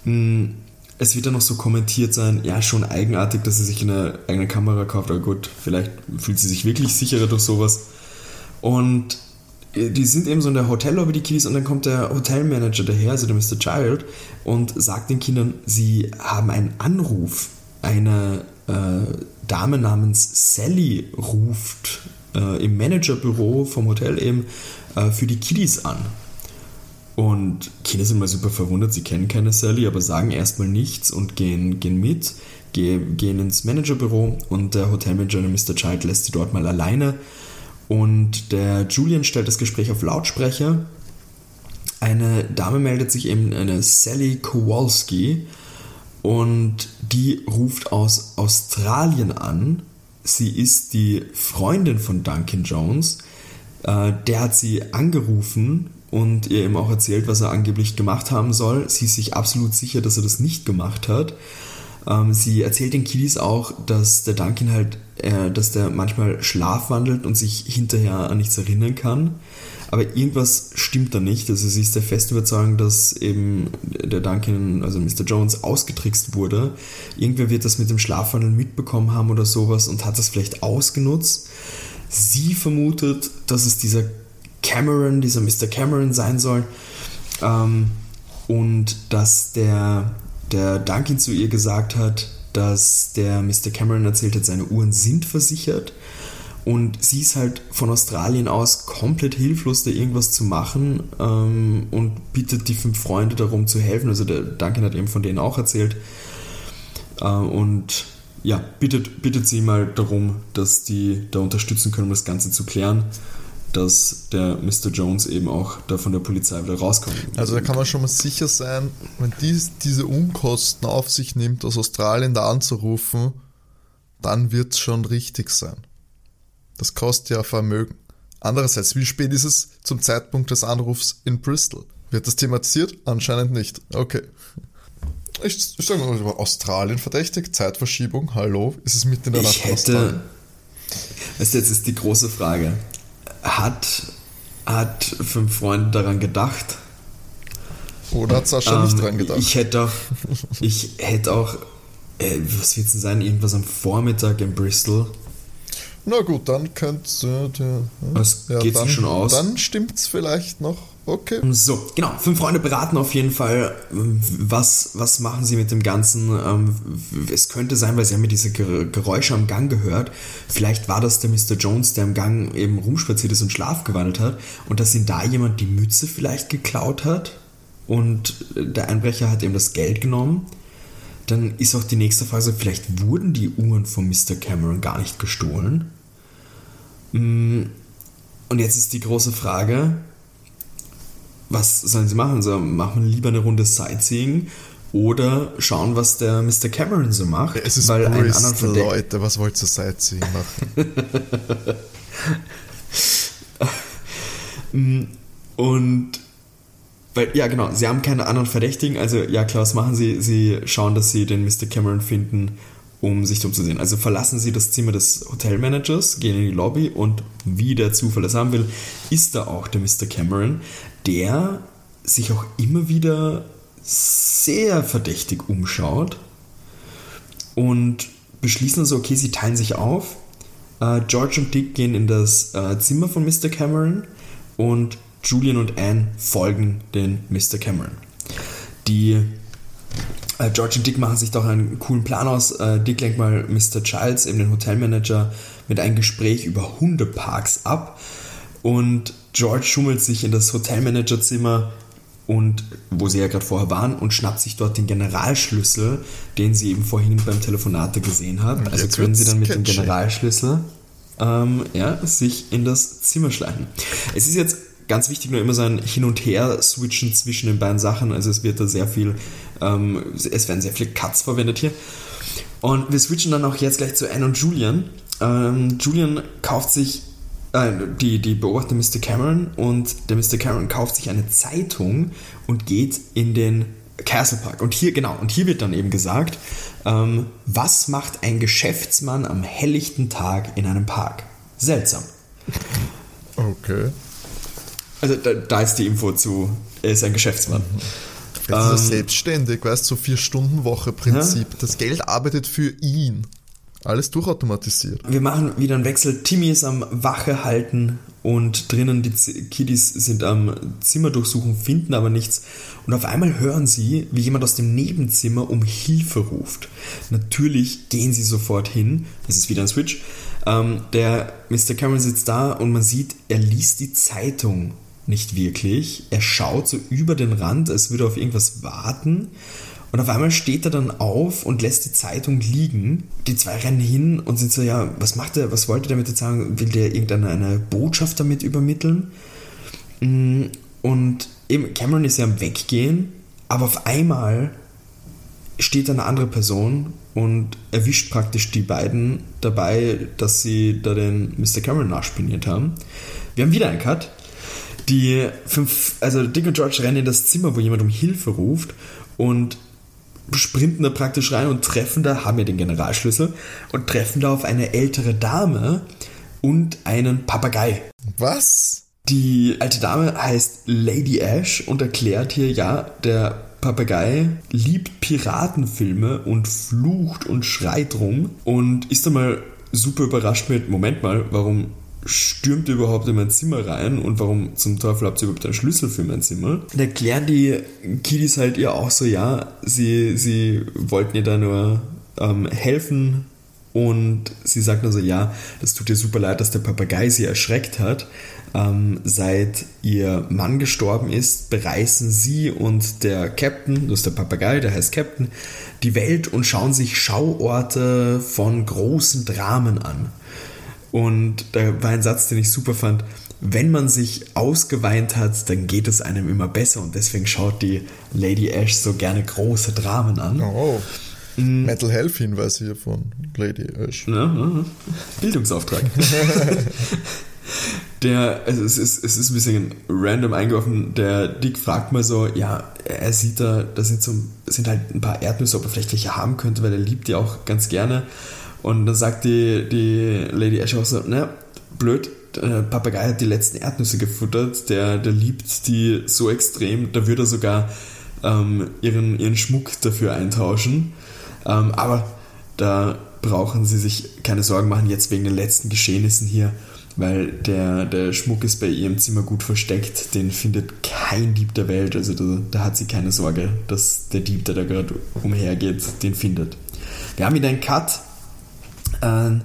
Hm, es wird dann noch so kommentiert sein, ja, schon eigenartig, dass sie sich eine eigene Kamera kauft, aber gut, vielleicht fühlt sie sich wirklich sicherer durch sowas. Und äh, die sind eben so in der Hotellobby, die Kiddies, und dann kommt der Hotelmanager daher, also der Mr. Child, und sagt den Kindern, sie haben einen Anruf. Eine äh, Dame namens Sally ruft äh, im Managerbüro vom Hotel eben äh, für die Kiddies an. Und Kinder sind mal super verwundert, sie kennen keine Sally, aber sagen erstmal nichts und gehen, gehen mit, gehen, gehen ins Managerbüro und der Hotelmanager, der Mr. Child, lässt sie dort mal alleine und der Julian stellt das Gespräch auf Lautsprecher. Eine Dame meldet sich eben, eine Sally Kowalski, und die ruft aus Australien an. Sie ist die Freundin von Duncan Jones. Äh, der hat sie angerufen und ihr eben auch erzählt, was er angeblich gemacht haben soll. Sie ist sich absolut sicher, dass er das nicht gemacht hat. Ähm, sie erzählt den Kiddies auch, dass der Duncan halt, äh, dass der manchmal schlafwandelt und sich hinterher an nichts erinnern kann. Aber irgendwas stimmt da nicht. Also sie ist der festen Überzeugung, dass eben der Duncan, also Mr. Jones, ausgetrickst wurde. Irgendwer wird das mit dem Schlafwandeln mitbekommen haben oder sowas und hat das vielleicht ausgenutzt. Sie vermutet, dass es dieser Cameron, dieser Mr. Cameron sein soll. Ähm, und dass der der Duncan zu ihr gesagt hat, dass der Mr. Cameron erzählt hat, seine Uhren sind versichert. Und sie ist halt von Australien aus komplett hilflos, da irgendwas zu machen ähm, und bittet die fünf Freunde darum zu helfen. Also der Duncan hat eben von denen auch erzählt. Äh, und ja, bittet, bittet sie mal darum, dass die da unterstützen können, um das Ganze zu klären dass der Mr. Jones eben auch da von der Polizei wieder rauskommt. Also da kann man schon mal sicher sein, wenn dies, diese Unkosten auf sich nimmt, aus Australien da anzurufen, dann wird es schon richtig sein. Das kostet ja Vermögen. Andererseits, wie spät ist es zum Zeitpunkt des Anrufs in Bristol? Wird das thematisiert? Anscheinend nicht. Okay. Ich, ich sage mal, Australien verdächtig, Zeitverschiebung, hallo, ist es mitten in der Nacht? Ich hätte, du, jetzt ist die große Frage hat, hat fünf Freunde daran gedacht. Oder hat Sascha ähm, nicht dran gedacht? Ich hätte auch, ich hätte auch äh, was wird es denn sein? Irgendwas am Vormittag in Bristol. Na gut, dann könnte der. Was geht's dann, schon aus? Dann stimmt's vielleicht noch. Okay. So, genau. Fünf Freunde beraten auf jeden Fall, was, was machen sie mit dem Ganzen. Ähm, es könnte sein, weil sie haben ja diese Geräusche am Gang gehört. Vielleicht war das der Mr. Jones, der am Gang eben rumspaziert ist und Schlaf gewandelt hat. Und dass ihn da jemand die Mütze vielleicht geklaut hat. Und der Einbrecher hat eben das Geld genommen. Dann ist auch die nächste Frage, vielleicht wurden die Uhren von Mr. Cameron gar nicht gestohlen. Mm, und jetzt ist die große Frage, was sollen sie machen? So, machen lieber eine Runde Sightseeing oder schauen, was der Mr. Cameron so macht. Es ist weil Bristol, Leute, was wollt ihr Sightseeing machen? Und weil, ja, genau, sie haben keine anderen Verdächtigen, also ja, klar, was machen sie? Sie schauen, dass sie den Mr. Cameron finden, um sich umzusehen. Also verlassen sie das Zimmer des Hotelmanagers, gehen in die Lobby und wie der Zufall das haben will, ist da auch der Mr. Cameron, der sich auch immer wieder sehr verdächtig umschaut und beschließen also, okay, sie teilen sich auf. Äh, George und Dick gehen in das äh, Zimmer von Mr. Cameron und Julian und Anne folgen den Mr. Cameron. Die äh, George und Dick machen sich doch einen coolen Plan aus. Äh, Dick lenkt mal Mr. Childs, eben den Hotelmanager, mit einem Gespräch über Hundeparks ab. Und George schummelt sich in das Hotelmanagerzimmer und wo sie ja gerade vorher waren und schnappt sich dort den Generalschlüssel, den sie eben vorhin beim Telefonate gesehen hat. Also können sie dann mit dem Generalschlüssel ähm, ja, sich in das Zimmer schleichen. Es ist jetzt ganz wichtig nur immer so ein Hin- und Her-Switchen zwischen den beiden Sachen. Also es wird da sehr viel, ähm, es werden sehr viele Cuts verwendet hier. Und wir switchen dann auch jetzt gleich zu Anne und Julian. Ähm, Julian kauft sich, äh, die, die beobachtet Mr. Cameron und der Mr. Cameron kauft sich eine Zeitung und geht in den Castle Park. Und hier, genau, und hier wird dann eben gesagt, ähm, was macht ein Geschäftsmann am helllichten Tag in einem Park? Seltsam. Okay. Also da, da, ist die Info zu, er ist ein Geschäftsmann. Vielleicht ähm, ist er selbstständig, weißt du, so Vier-Stunden-Woche-Prinzip. Ja? Das Geld arbeitet für ihn. Alles durchautomatisiert. Wir machen wieder einen Wechsel. Timmy ist am Wache halten und drinnen die Kiddies sind am Zimmer durchsuchen, finden aber nichts. Und auf einmal hören sie, wie jemand aus dem Nebenzimmer um Hilfe ruft. Natürlich gehen sie sofort hin. Das ist wieder ein Switch. Ähm, der Mr. Cameron sitzt da und man sieht, er liest die Zeitung nicht wirklich. Er schaut so über den Rand, als würde er auf irgendwas warten. Und auf einmal steht er dann auf und lässt die Zeitung liegen. Die zwei rennen hin und sind so, ja, was macht er, was wollte er damit jetzt sagen? Will der irgendeine eine Botschaft damit übermitteln? Mm, und eben, Cameron ist ja am Weggehen, aber auf einmal steht eine andere Person und erwischt praktisch die beiden dabei, dass sie da den Mr. Cameron nachspiniert haben. Wir haben wieder einen Cut. Die fünf, also Dick und George rennen in das Zimmer, wo jemand um Hilfe ruft und sprinten da praktisch rein und treffen da, haben ja den Generalschlüssel und treffen da auf eine ältere Dame und einen Papagei. Was? Die alte Dame heißt Lady Ash und erklärt hier, ja, der Papagei liebt Piratenfilme und flucht und schreit rum und ist dann mal super überrascht mit, Moment mal, warum stürmt ihr überhaupt in mein Zimmer rein und warum zum Teufel habt ihr überhaupt einen Schlüssel für mein Zimmer? Und erklären die Kiddies halt ihr auch so, ja, sie, sie wollten ihr da nur ähm, helfen und sie sagt nur so, ja, das tut ihr super leid, dass der Papagei sie erschreckt hat. Ähm, seit ihr Mann gestorben ist, bereisen sie und der Captain, das ist der Papagei, der heißt Captain, die Welt und schauen sich Schauorte von großen Dramen an. Und da war ein Satz, den ich super fand. Wenn man sich ausgeweint hat, dann geht es einem immer besser und deswegen schaut die Lady Ash so gerne große Dramen an. Oh. Mhm. Mental Health Hinweis hier von Lady Ash. Bildungsauftrag. der, also es ist, es ist ein bisschen random eingeworfen. Der Dick fragt mal so, ja, er sieht da, da sind so, sind halt ein paar Erdnüsse, ob er vielleicht welche haben könnte, weil er liebt die auch ganz gerne. Und dann sagt die, die Lady Ash auch so, ne, blöd, der Papagei hat die letzten Erdnüsse gefuttert, der, der liebt die so extrem, da würde er sogar ähm, ihren, ihren Schmuck dafür eintauschen. Ähm, aber da brauchen sie sich keine Sorgen machen, jetzt wegen den letzten Geschehnissen hier, weil der, der Schmuck ist bei ihr im Zimmer gut versteckt. Den findet kein Dieb der Welt. Also da, da hat sie keine Sorge, dass der Dieb, der da gerade umhergeht, den findet. Wir haben wieder einen Cut äh,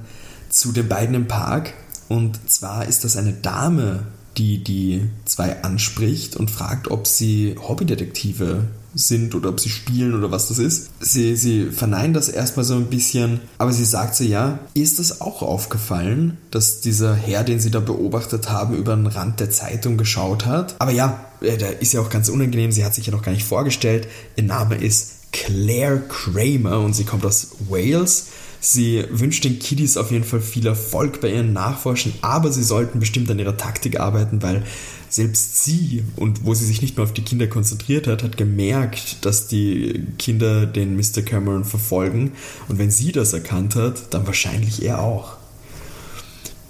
zu den beiden im Park. Und zwar ist das eine Dame, die die zwei anspricht und fragt, ob sie Hobbydetektive sind oder ob sie spielen oder was das ist. Sie, sie verneint das erstmal so ein bisschen, aber sie sagt so, ja, ist das auch aufgefallen, dass dieser Herr, den sie da beobachtet haben, über den Rand der Zeitung geschaut hat. Aber ja, äh, da ist ja auch ganz unangenehm, sie hat sich ja noch gar nicht vorgestellt. Ihr Name ist Claire Kramer und sie kommt aus Wales. Sie wünscht den Kiddies auf jeden Fall viel Erfolg bei ihren Nachforschen, aber sie sollten bestimmt an ihrer Taktik arbeiten, weil selbst sie, und wo sie sich nicht mehr auf die Kinder konzentriert hat, hat gemerkt, dass die Kinder den Mr. Cameron verfolgen. Und wenn sie das erkannt hat, dann wahrscheinlich er auch.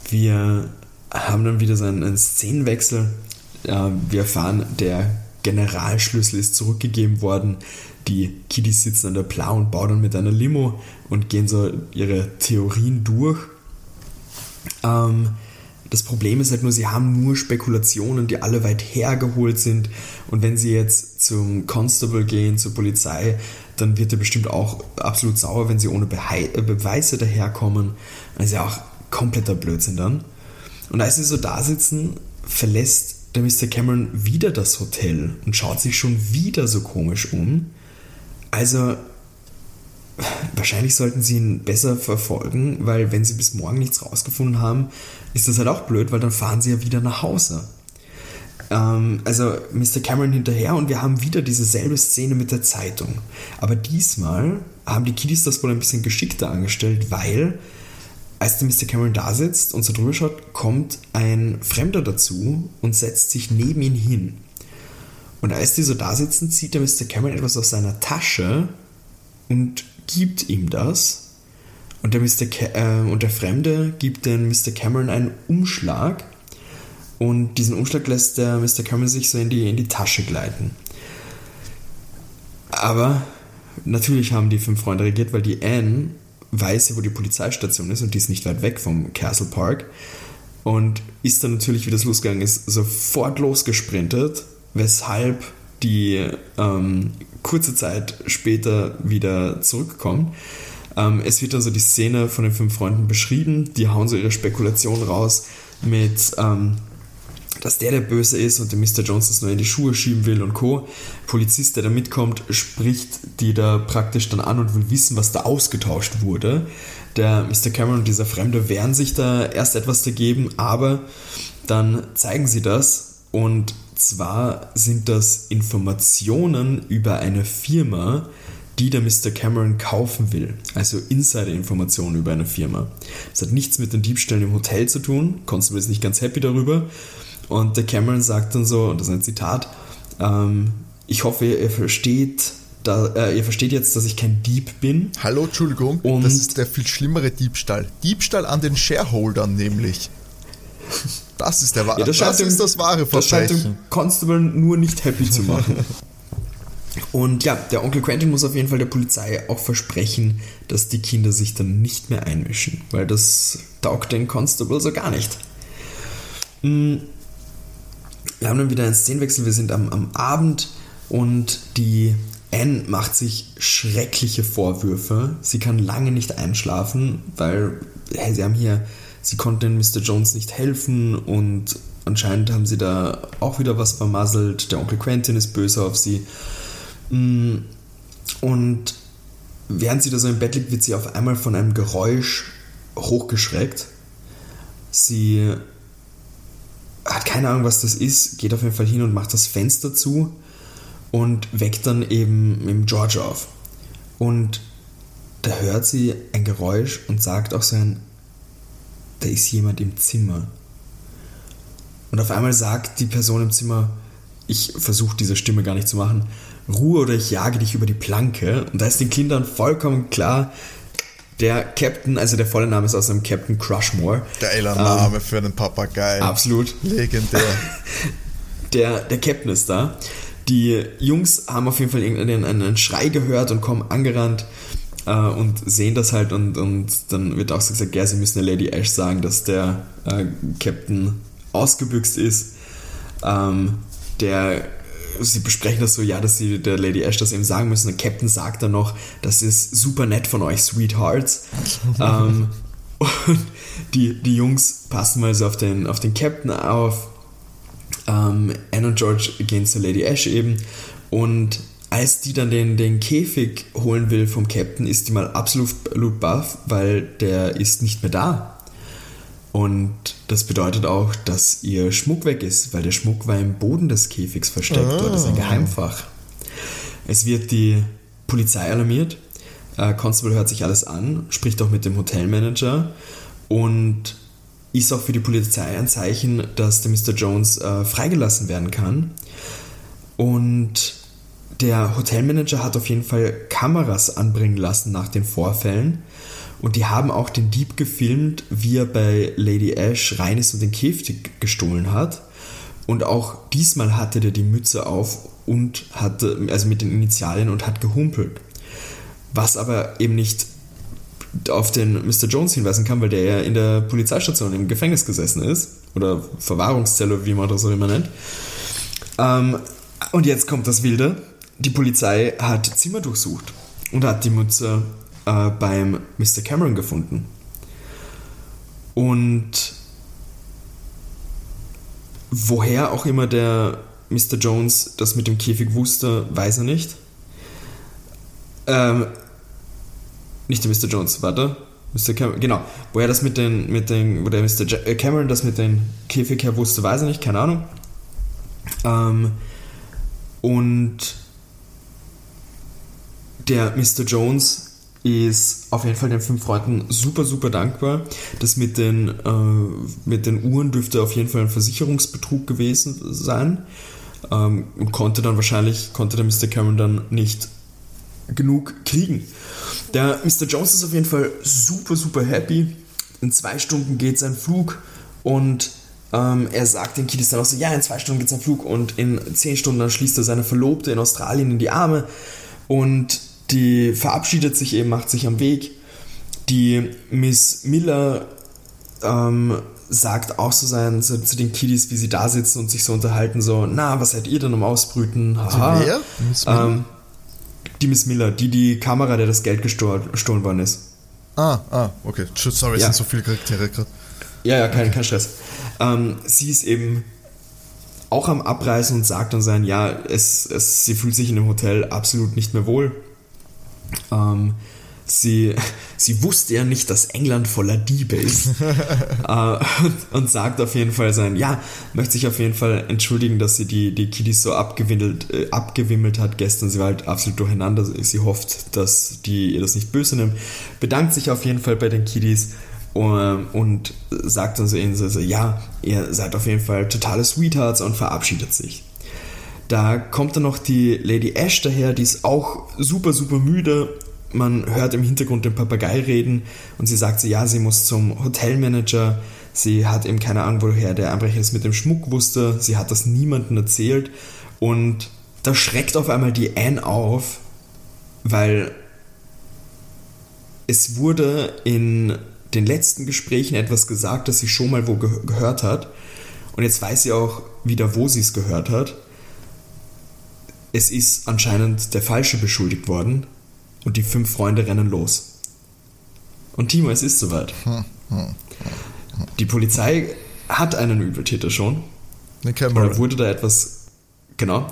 Wir haben dann wieder so einen, einen Szenenwechsel. Wir erfahren, der Generalschlüssel ist zurückgegeben worden. Die Kiddies sitzen an der Plau und bauen mit einer Limo und gehen so ihre Theorien durch. Ähm, das Problem ist halt nur, sie haben nur Spekulationen, die alle weit hergeholt sind. Und wenn sie jetzt zum Constable gehen, zur Polizei, dann wird er bestimmt auch absolut sauer, wenn sie ohne Behe äh, Beweise daherkommen. Das ist ja auch kompletter Blödsinn dann. Und als sie so da sitzen, verlässt der Mr. Cameron wieder das Hotel und schaut sich schon wieder so komisch um. Also, wahrscheinlich sollten sie ihn besser verfolgen, weil wenn sie bis morgen nichts rausgefunden haben, ist das halt auch blöd, weil dann fahren sie ja wieder nach Hause. Ähm, also Mr. Cameron hinterher und wir haben wieder diese selbe Szene mit der Zeitung. Aber diesmal haben die Kiddies das wohl ein bisschen geschickter angestellt, weil als der Mr. Cameron da sitzt und so drüber schaut, kommt ein Fremder dazu und setzt sich neben ihn hin. Und als die so da sitzen, zieht der Mr. Cameron etwas aus seiner Tasche und gibt ihm das. Und der, Mr. äh, und der Fremde gibt den Mr. Cameron einen Umschlag. Und diesen Umschlag lässt der Mr. Cameron sich so in die, in die Tasche gleiten. Aber natürlich haben die fünf Freunde reagiert, weil die Anne weiß ja, wo die Polizeistation ist und die ist nicht weit weg vom Castle Park. Und ist dann natürlich, wie das losgegangen ist, sofort losgesprintet, weshalb die ähm, kurze Zeit später wieder zurückkommen. Ähm, es wird also die Szene von den fünf Freunden beschrieben, die hauen so ihre Spekulation raus mit, ähm, dass der der Böse ist und der Mr. Jones das nur in die Schuhe schieben will und Co. Polizist, der da mitkommt, spricht die da praktisch dann an und will wissen, was da ausgetauscht wurde. Der Mr. Cameron und dieser Fremde wehren sich da erst etwas dagegen, aber dann zeigen sie das und zwar sind das Informationen über eine Firma, die der Mr. Cameron kaufen will. Also Insider-Informationen über eine Firma. Das hat nichts mit den Diebstählen im Hotel zu tun. Constable ist nicht ganz happy darüber. Und der Cameron sagt dann so, und das ist ein Zitat, ähm, ich hoffe, ihr versteht, da, äh, ihr versteht jetzt, dass ich kein Dieb bin. Hallo, Entschuldigung, und das ist der viel schlimmere Diebstahl. Diebstahl an den Shareholdern nämlich. Das ist, der, ja, das, das ist das wahre Versprechen. Das scheint dem Constable nur nicht happy zu machen. Und ja, der Onkel Quentin muss auf jeden Fall der Polizei auch versprechen, dass die Kinder sich dann nicht mehr einmischen, weil das taugt den Constable so gar nicht. Hm. Wir haben dann wieder einen Szenenwechsel, wir sind am, am Abend und die Anne macht sich schreckliche Vorwürfe. Sie kann lange nicht einschlafen, weil hey, sie haben hier sie konnten Mr. Jones nicht helfen und anscheinend haben sie da auch wieder was vermasselt. Der Onkel Quentin ist böse auf sie. Mm, und während sie da so im Bett liegt, wird sie auf einmal von einem Geräusch hochgeschreckt. Sie hat keine Ahnung, was das ist, geht auf jeden Fall hin und macht das Fenster zu und weckt dann eben im George auf. Und da hört sie ein Geräusch und sagt auch so ein da ist jemand im Zimmer. Und auf einmal sagt die Person im Zimmer, ich versuche diese Stimme gar nicht zu machen, Ruhe oder ich jage dich über die Planke. Und da ist den Kindern vollkommen klar, der Captain, also der volle Name ist aus dem Captain Crushmore. Geiler Name ähm, für einen Papagei. Absolut. Legendär. der, der Captain ist da. Die Jungs haben auf jeden Fall irgendeinen einen Schrei gehört und kommen angerannt äh, und sehen das halt und, und dann wird auch so gesagt, ja, sie müssen der Lady Ash sagen, dass der äh, Captain ausgebüxt ist. Ähm, der sie besprechen das so, ja, dass sie der Lady Ash das eben sagen müssen. Der Captain sagt dann noch, das ist super nett von euch, Sweethearts. ähm, und die, die Jungs passen mal so auf den, auf den Captain auf. Ähm, Anne und George gehen zur Lady Ash eben. Und als die dann den, den Käfig holen will vom Captain, ist die mal absolut baff, weil der ist nicht mehr da. Und das bedeutet auch, dass ihr Schmuck weg ist, weil der Schmuck war im Boden des Käfigs versteckt. Ah. Dort ist ein Geheimfach. Es wird die Polizei alarmiert. Äh, Constable hört sich alles an, spricht auch mit dem Hotelmanager und ist auch für die Polizei ein Zeichen, dass der Mr. Jones äh, freigelassen werden kann. Und der Hotelmanager hat auf jeden Fall Kameras anbringen lassen nach den Vorfällen und die haben auch den Dieb gefilmt, wie er bei Lady Ash rein ist und den Käfig gestohlen hat. Und auch diesmal hatte der die Mütze auf und hatte, also mit den Initialien und hat gehumpelt. Was aber eben nicht auf den Mr. Jones hinweisen kann, weil der ja in der Polizeistation im Gefängnis gesessen ist. Oder Verwahrungszelle, wie man das auch immer nennt. Ähm, und jetzt kommt das Wilde. Die Polizei hat Zimmer durchsucht und hat die Mütze äh, beim Mr. Cameron gefunden. Und woher auch immer der Mr. Jones das mit dem Käfig wusste, weiß er nicht. Ähm, nicht der Mr. Jones, warte. Mr. Cameron, genau. Woher das mit den, mit den, wo der Mr. Äh, Cameron das mit dem Käfig her wusste, weiß er nicht, keine Ahnung. Ähm, und der Mr. Jones ist auf jeden Fall den fünf Freunden super, super dankbar. Das mit den, äh, mit den Uhren dürfte auf jeden Fall ein Versicherungsbetrug gewesen sein. Ähm, und konnte dann wahrscheinlich, konnte der Mr. Cameron dann nicht genug kriegen. Der Mr. Jones ist auf jeden Fall super, super happy. In zwei Stunden geht sein Flug und ähm, er sagt den Kiddies dann auch so, ja, in zwei Stunden geht sein Flug und in zehn Stunden dann schließt er seine Verlobte in Australien in die Arme und die verabschiedet sich eben, macht sich am Weg. Die Miss Miller ähm, sagt auch so sein, so, zu den Kiddies, wie sie da sitzen und sich so unterhalten, so, na, was seid ihr denn um Ausbrüten? Haha. Miss ähm, die Miss Miller, die die Kamera, der das Geld gestohlen worden ist. Ah, ah, okay. Sorry, es ja. sind so viele Charaktere gerade. Ja, ja, kein, kein Stress. Ähm, sie ist eben auch am Abreisen und sagt dann sein, ja, es, es, sie fühlt sich in dem Hotel absolut nicht mehr wohl. Ähm, sie, sie wusste ja nicht, dass England voller Diebe ist. äh, und, sagt auf jeden Fall sein, ja, möchte sich auf jeden Fall entschuldigen, dass sie die, die Kiddies so abgewimmelt, äh, abgewimmelt hat gestern. Sie war halt absolut durcheinander. Sie hofft, dass die ihr das nicht böse nimmt. Bedankt sich auf jeden Fall bei den Kiddies und, und sagt dann so ihnen so, ja, ihr seid auf jeden Fall totale Sweethearts und verabschiedet sich. Da kommt dann noch die Lady Ash daher, die ist auch super, super müde. Man hört im Hintergrund den Papagei reden und sie sagt ja, sie muss zum Hotelmanager. Sie hat eben keine Ahnung, woher der Einbrecher das mit dem Schmuck wusste. Sie hat das niemandem erzählt. Und da schreckt auf einmal die Anne auf, weil es wurde in den letzten Gesprächen etwas gesagt, das sie schon mal wo ge gehört hat. Und jetzt weiß sie auch wieder, wo sie es gehört hat es ist anscheinend der Falsche beschuldigt worden und die fünf Freunde rennen los. Und Timo, es ist soweit. Die Polizei hat einen Übeltäter schon. Oder wurde da etwas, genau,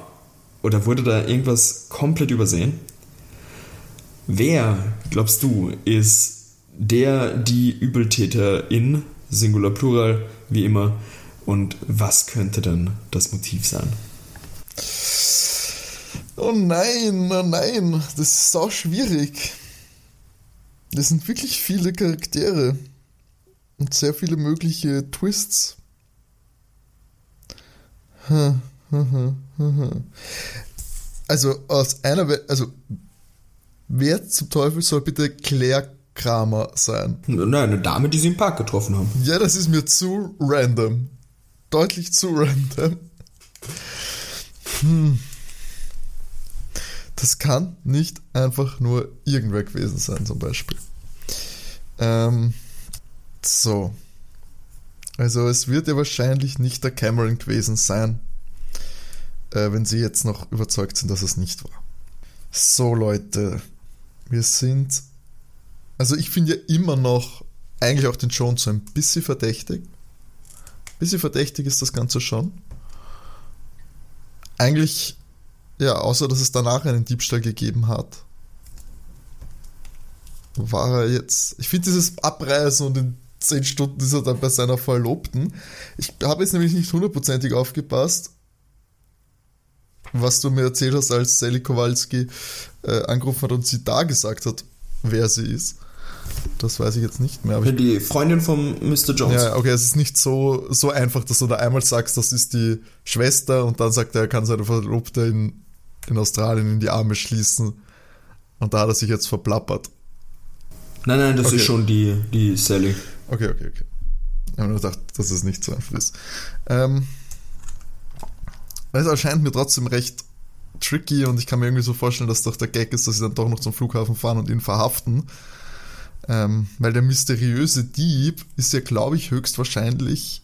oder wurde da irgendwas komplett übersehen? Wer, glaubst du, ist der, die Übeltäterin, Singular Plural, wie immer, und was könnte denn das Motiv sein? Oh nein, oh nein, das ist so schwierig. Das sind wirklich viele Charaktere und sehr viele mögliche Twists. Also aus einer, We also wer zum Teufel soll bitte Claire Kramer sein? Nein, eine Dame, die sie im Park getroffen haben. Ja, das ist mir zu random. Deutlich zu random. Hm. Das kann nicht einfach nur irgendwer gewesen sein, zum Beispiel. Ähm, so. Also es wird ja wahrscheinlich nicht der Cameron gewesen sein, äh, wenn sie jetzt noch überzeugt sind, dass es nicht war. So Leute, wir sind... Also ich finde ja immer noch eigentlich auch den Jones so ein bisschen verdächtig. Ein bisschen verdächtig ist das Ganze schon. Eigentlich, ja, außer dass es danach einen Diebstahl gegeben hat, war er jetzt. Ich finde dieses Abreisen und in 10 Stunden ist er dann bei seiner Verlobten. Ich habe jetzt nämlich nicht hundertprozentig aufgepasst, was du mir erzählt hast, als Sally Kowalski äh, angerufen hat und sie da gesagt hat, wer sie ist. Das weiß ich jetzt nicht mehr. die Freundin von Mr. Jones. Ja, okay, es ist nicht so, so einfach, dass du da einmal sagst, das ist die Schwester und dann sagt er, er kann seine Verlobte in, in Australien in die Arme schließen. Und da hat er sich jetzt verplappert. Nein, nein, das okay. ist schon die, die Sally. Okay, okay, okay. Ich habe nur gedacht, dass es nicht so einfach ist. Ähm, es erscheint mir trotzdem recht tricky und ich kann mir irgendwie so vorstellen, dass doch der Gag ist, dass sie dann doch noch zum Flughafen fahren und ihn verhaften. Ähm, weil der mysteriöse Dieb ist ja, glaube ich, höchstwahrscheinlich.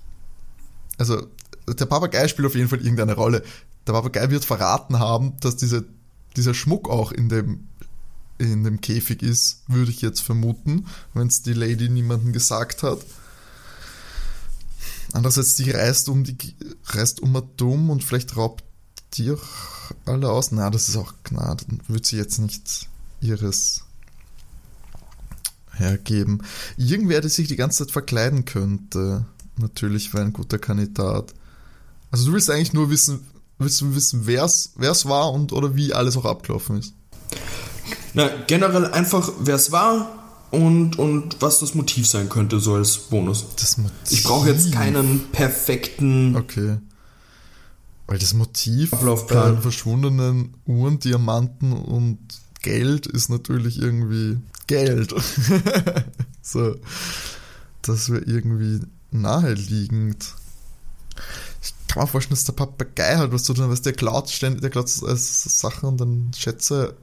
Also, der Papagei spielt auf jeden Fall irgendeine Rolle. Der Papagei wird verraten haben, dass diese, dieser Schmuck auch in dem, in dem Käfig ist, würde ich jetzt vermuten, wenn es die Lady niemandem gesagt hat. Andererseits, die reist um die reist um dumm und vielleicht raubt die auch alle aus. Na, das ist auch klar. Dann wird sie jetzt nicht ihres hergeben. Irgendwer, der sich die ganze Zeit verkleiden könnte, natürlich wäre ein guter Kandidat. Also du willst eigentlich nur wissen, willst du wissen, wer es war und oder wie alles auch abgelaufen ist. Na, generell einfach, wer es war und, und was das Motiv sein könnte, so als Bonus. Das Motiv. Ich brauche jetzt keinen perfekten. Okay. Weil das Motiv Ablaufplan. bei verschwundenen Uhren, Diamanten und Geld ist natürlich irgendwie Geld. so, das wäre irgendwie naheliegend. Ich kann mir vorstellen, dass der Papagei halt was zu tun hat, was der klaut ständig, der klaut äh, Sachen und dann schätze,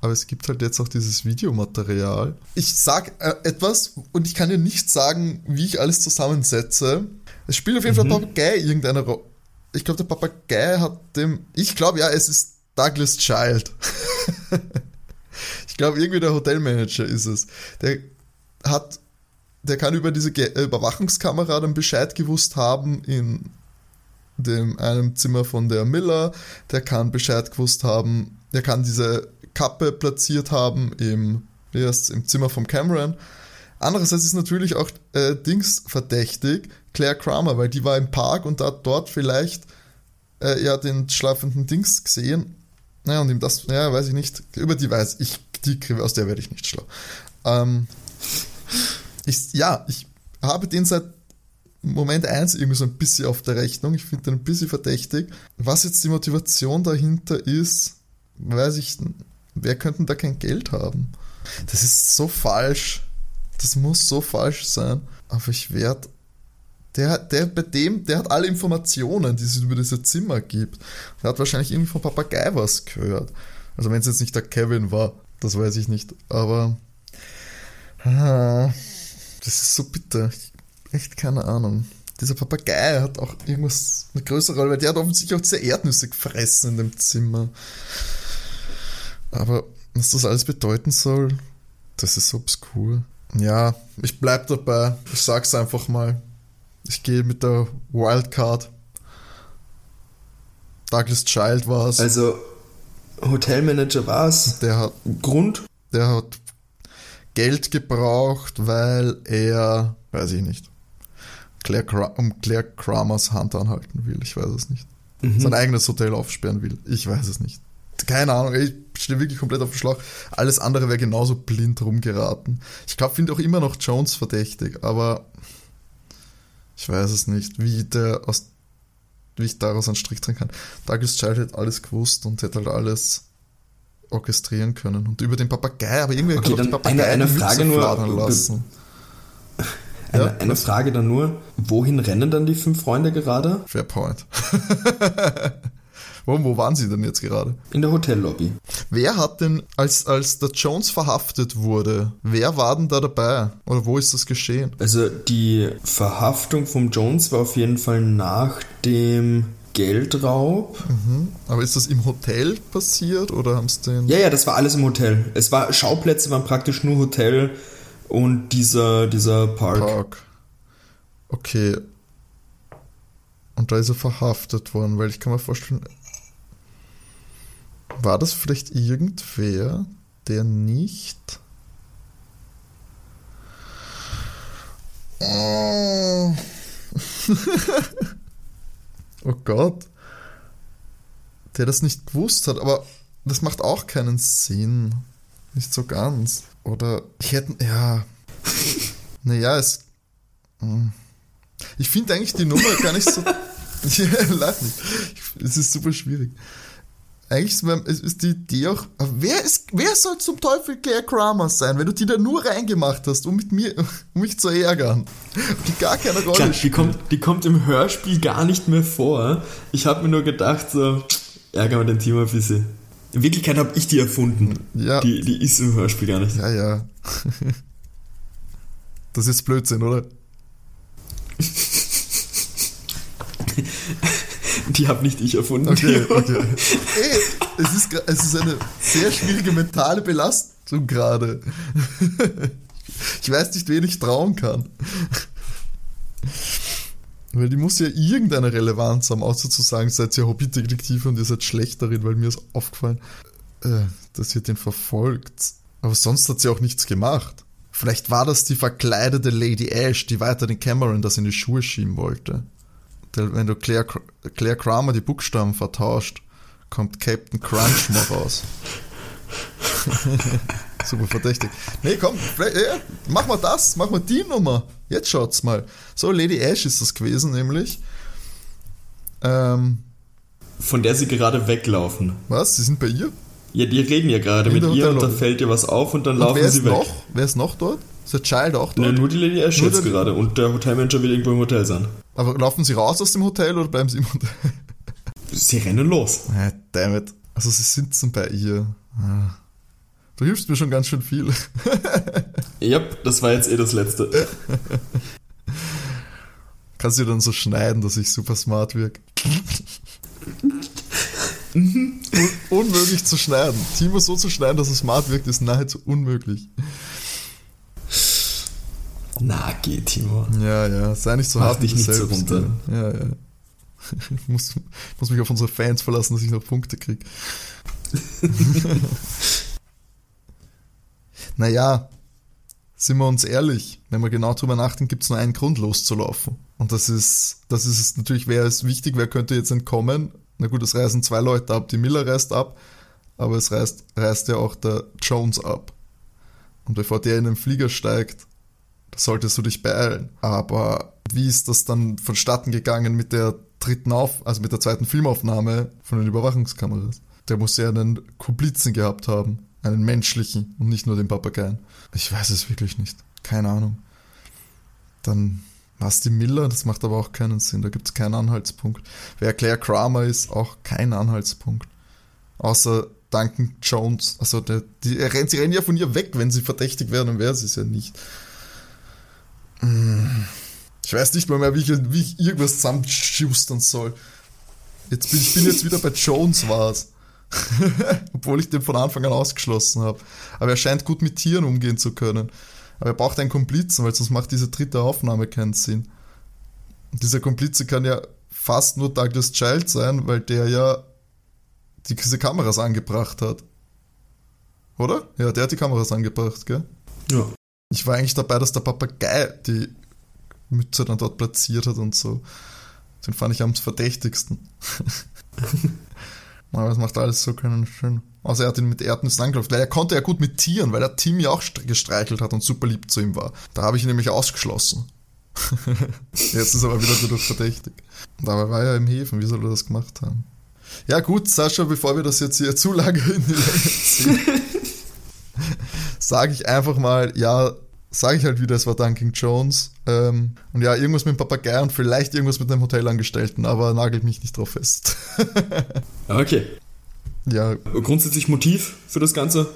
aber es gibt halt jetzt auch dieses Videomaterial. Ich sag äh, etwas und ich kann dir nicht sagen, wie ich alles zusammensetze. Es spielt auf jeden mhm. Fall Papagei irgendeine Rolle. Ich glaube, der Papagei hat dem. Ich glaube, ja, es ist Douglas Child. glaube, irgendwie der Hotelmanager ist es. Der hat, der kann über diese Ge Überwachungskamera dann Bescheid gewusst haben in dem einem Zimmer von der Miller. Der kann Bescheid gewusst haben, der kann diese Kappe platziert haben im, wie heißt, im Zimmer von Cameron. Andererseits ist natürlich auch äh, Dings verdächtig, Claire Kramer, weil die war im Park und hat dort vielleicht äh, ja den schlafenden Dings gesehen. Naja, und ihm das, ja, weiß ich nicht, über die weiß ich die aus der werde ich nicht schlau. Ähm, ich, ja, ich habe den seit Moment 1 irgendwie so ein bisschen auf der Rechnung. Ich finde den ein bisschen verdächtig. Was jetzt die Motivation dahinter ist, weiß ich, wer könnte da kein Geld haben? Das ist so falsch. Das muss so falsch sein. Aber ich werde. Der, der bei dem, der hat alle Informationen, die es über diese Zimmer gibt. Der hat wahrscheinlich irgendwie von Papagei was gehört. Also wenn es jetzt nicht der Kevin war. Das weiß ich nicht. Aber ah, das ist so bitter. Echt keine Ahnung. Dieser Papagei hat auch irgendwas, eine größere Rolle, weil der hat offensichtlich auch diese Erdnüsse gefressen in dem Zimmer. Aber was das alles bedeuten soll, das ist obskur. Ja, ich bleib dabei. Ich sag's einfach mal. Ich gehe mit der Wildcard. Douglas Child war's. Also, Hotelmanager war es. Der hat Grund? Der hat Geld gebraucht, weil er, weiß ich nicht, Claire, um Claire Kramers Hand anhalten will. Ich weiß es nicht. Mhm. Sein eigenes Hotel aufsperren will. Ich weiß es nicht. Keine Ahnung, ich stehe wirklich komplett auf dem Schlauch. Alles andere wäre genauso blind rumgeraten. Ich glaube, finde auch immer noch Jones verdächtig, aber ich weiß es nicht, wie der aus wie ich daraus einen Strich drehen kann. Douglas Child hätte alles gewusst und hätte halt alles orchestrieren können. Und über den Papagei, aber irgendwie okay, Papagei eine, eine Frage nur lassen. Eine, ja, eine Frage dann nur, wohin rennen dann die fünf Freunde gerade? Fair point. Wo, wo waren Sie denn jetzt gerade? In der Hotellobby. Wer hat denn, als, als der Jones verhaftet wurde, wer war denn da dabei? Oder wo ist das geschehen? Also die Verhaftung vom Jones war auf jeden Fall nach dem Geldraub. Mhm. Aber ist das im Hotel passiert oder haben es den. Ja, ja, das war alles im Hotel. Es war Schauplätze waren praktisch nur Hotel und dieser, dieser Park. Park. Okay. Und da ist er verhaftet worden, weil ich kann mir vorstellen, war das vielleicht irgendwer, der nicht. Oh, oh Gott. Der das nicht gewusst hat, aber das macht auch keinen Sinn. Nicht so ganz. Oder ich hätte. Ja. Naja, es. Hm. Ich finde eigentlich die Nummer gar nicht so. ja, lach nicht. Es ist super schwierig. Eigentlich ist, ist die Idee auch. Wer, ist, wer soll zum Teufel Claire Kramer sein, wenn du die da nur reingemacht hast, um, mit mir, um mich zu ärgern? Die gar keine Rolle Klar, die kommt, die kommt im Hörspiel gar nicht mehr vor. Ich habe mir nur gedacht, so, ärgern wir den Timo ein bisschen. In Wirklichkeit habe ich die erfunden. Ja. Die, die ist im Hörspiel gar nicht. Ja, ja. Das ist Blödsinn, oder? Die habe nicht ich erfunden. Okay, okay. Ey, es, ist, es ist eine sehr schwierige mentale Belastung gerade. Ich weiß nicht, wen ich trauen kann. Weil die muss ja irgendeine Relevanz haben, außer zu sagen, seid ihr Hobbydetektive und ihr seid schlecht darin, weil mir ist aufgefallen, äh, dass ihr den verfolgt. Aber sonst hat sie auch nichts gemacht. Vielleicht war das die verkleidete Lady Ash, die weiter den Cameron das in die Schuhe schieben wollte. Wenn du Claire, Claire Kramer die Buchstaben vertauscht, kommt Captain Crunchmore raus. Super verdächtig. Nee, komm, ja, mach mal das, mach mal die Nummer. Jetzt schaut's mal. So, Lady Ash ist das gewesen, nämlich. Ähm, Von der sie gerade weglaufen. was? Sie sind bei ihr? Ja, die reden ja gerade mit ihr und dann fällt ihr was auf und dann Und laufen wer sie ist weg. noch? Wer ist noch dort? Ist der Child auch dort? nur die Lady Ash Nur jetzt gerade und der Hotelmanager will irgendwo im Hotel sein. Aber laufen sie raus aus dem Hotel oder bleiben sie im Hotel? Sie rennen los. Ah, damn it. Also sie sitzen bei ihr. Ah. Du hilfst mir schon ganz schön viel. Ja, das war jetzt eh das Letzte. Kannst du dann so schneiden, dass ich super smart wirke. Un unmöglich zu schneiden. Timo so zu schneiden, dass er smart wirkt, ist nahezu unmöglich. Na, geh, Timo. Ja, ja, sei nicht so Mach hart dich nicht so runter. Ja, ja. Ich muss, muss mich auf unsere Fans verlassen, dass ich noch Punkte kriege. naja, sind wir uns ehrlich, wenn wir genau drüber nachdenken, gibt es nur einen Grund loszulaufen. Und das ist, das ist natürlich, wer ist wichtig, wer könnte jetzt entkommen? Na gut, es reisen zwei Leute ab, die Miller reist ab, aber es reist, reist ja auch der Jones ab. Und bevor der in den Flieger steigt, solltest du dich beeilen. Aber wie ist das dann vonstatten gegangen mit der dritten Auf, also mit der zweiten Filmaufnahme von den Überwachungskameras? Der muss ja einen Komplizen gehabt haben. Einen menschlichen und nicht nur den Papageien. Ich weiß es wirklich nicht. Keine Ahnung. Dann die Miller, das macht aber auch keinen Sinn. Da gibt es keinen Anhaltspunkt. Wer Claire Kramer ist, auch kein Anhaltspunkt. Außer Duncan Jones. Also der, die, rennt, sie rennen ja von ihr weg, wenn sie verdächtig werden, und wäre sie es ja nicht. Ich weiß nicht mal mehr, wie ich, wie ich irgendwas zusammenschustern soll. Jetzt bin ich bin jetzt wieder bei Jones war's. Obwohl ich den von Anfang an ausgeschlossen habe. Aber er scheint gut mit Tieren umgehen zu können. Aber er braucht einen Komplizen, weil sonst macht diese dritte Aufnahme keinen Sinn. Und dieser Komplize kann ja fast nur Douglas Child sein, weil der ja die, diese Kameras angebracht hat. Oder? Ja, der hat die Kameras angebracht, gell? Ja. Ich war eigentlich dabei, dass der Papagei die Mütze dann dort platziert hat und so. Den fand ich am verdächtigsten. Aber das macht alles so keinen Sinn. Außer er hat ihn mit Erdnüssen angelaufen, weil er konnte ja gut mit Tieren, weil er Tim ja auch st- gestreichelt hat und super lieb zu ihm war. Da habe ich ihn nämlich ausgeschlossen. Jetzt ist er aber wieder dadurch verdächtig. Dabei war er im Häfen, wie soll er das gemacht haben? Ja gut, Sascha, bevor wir das jetzt hier zu lange in die Länge ziehen, sage ich einfach mal, ja, sage ich halt wieder, es war Duncan Jones. Ähm, und ja, irgendwas mit dem Papagei und vielleicht irgendwas mit dem Hotelangestellten, aber nagelt mich nicht drauf fest. okay. Ja. Grundsätzlich Motiv für das Ganze?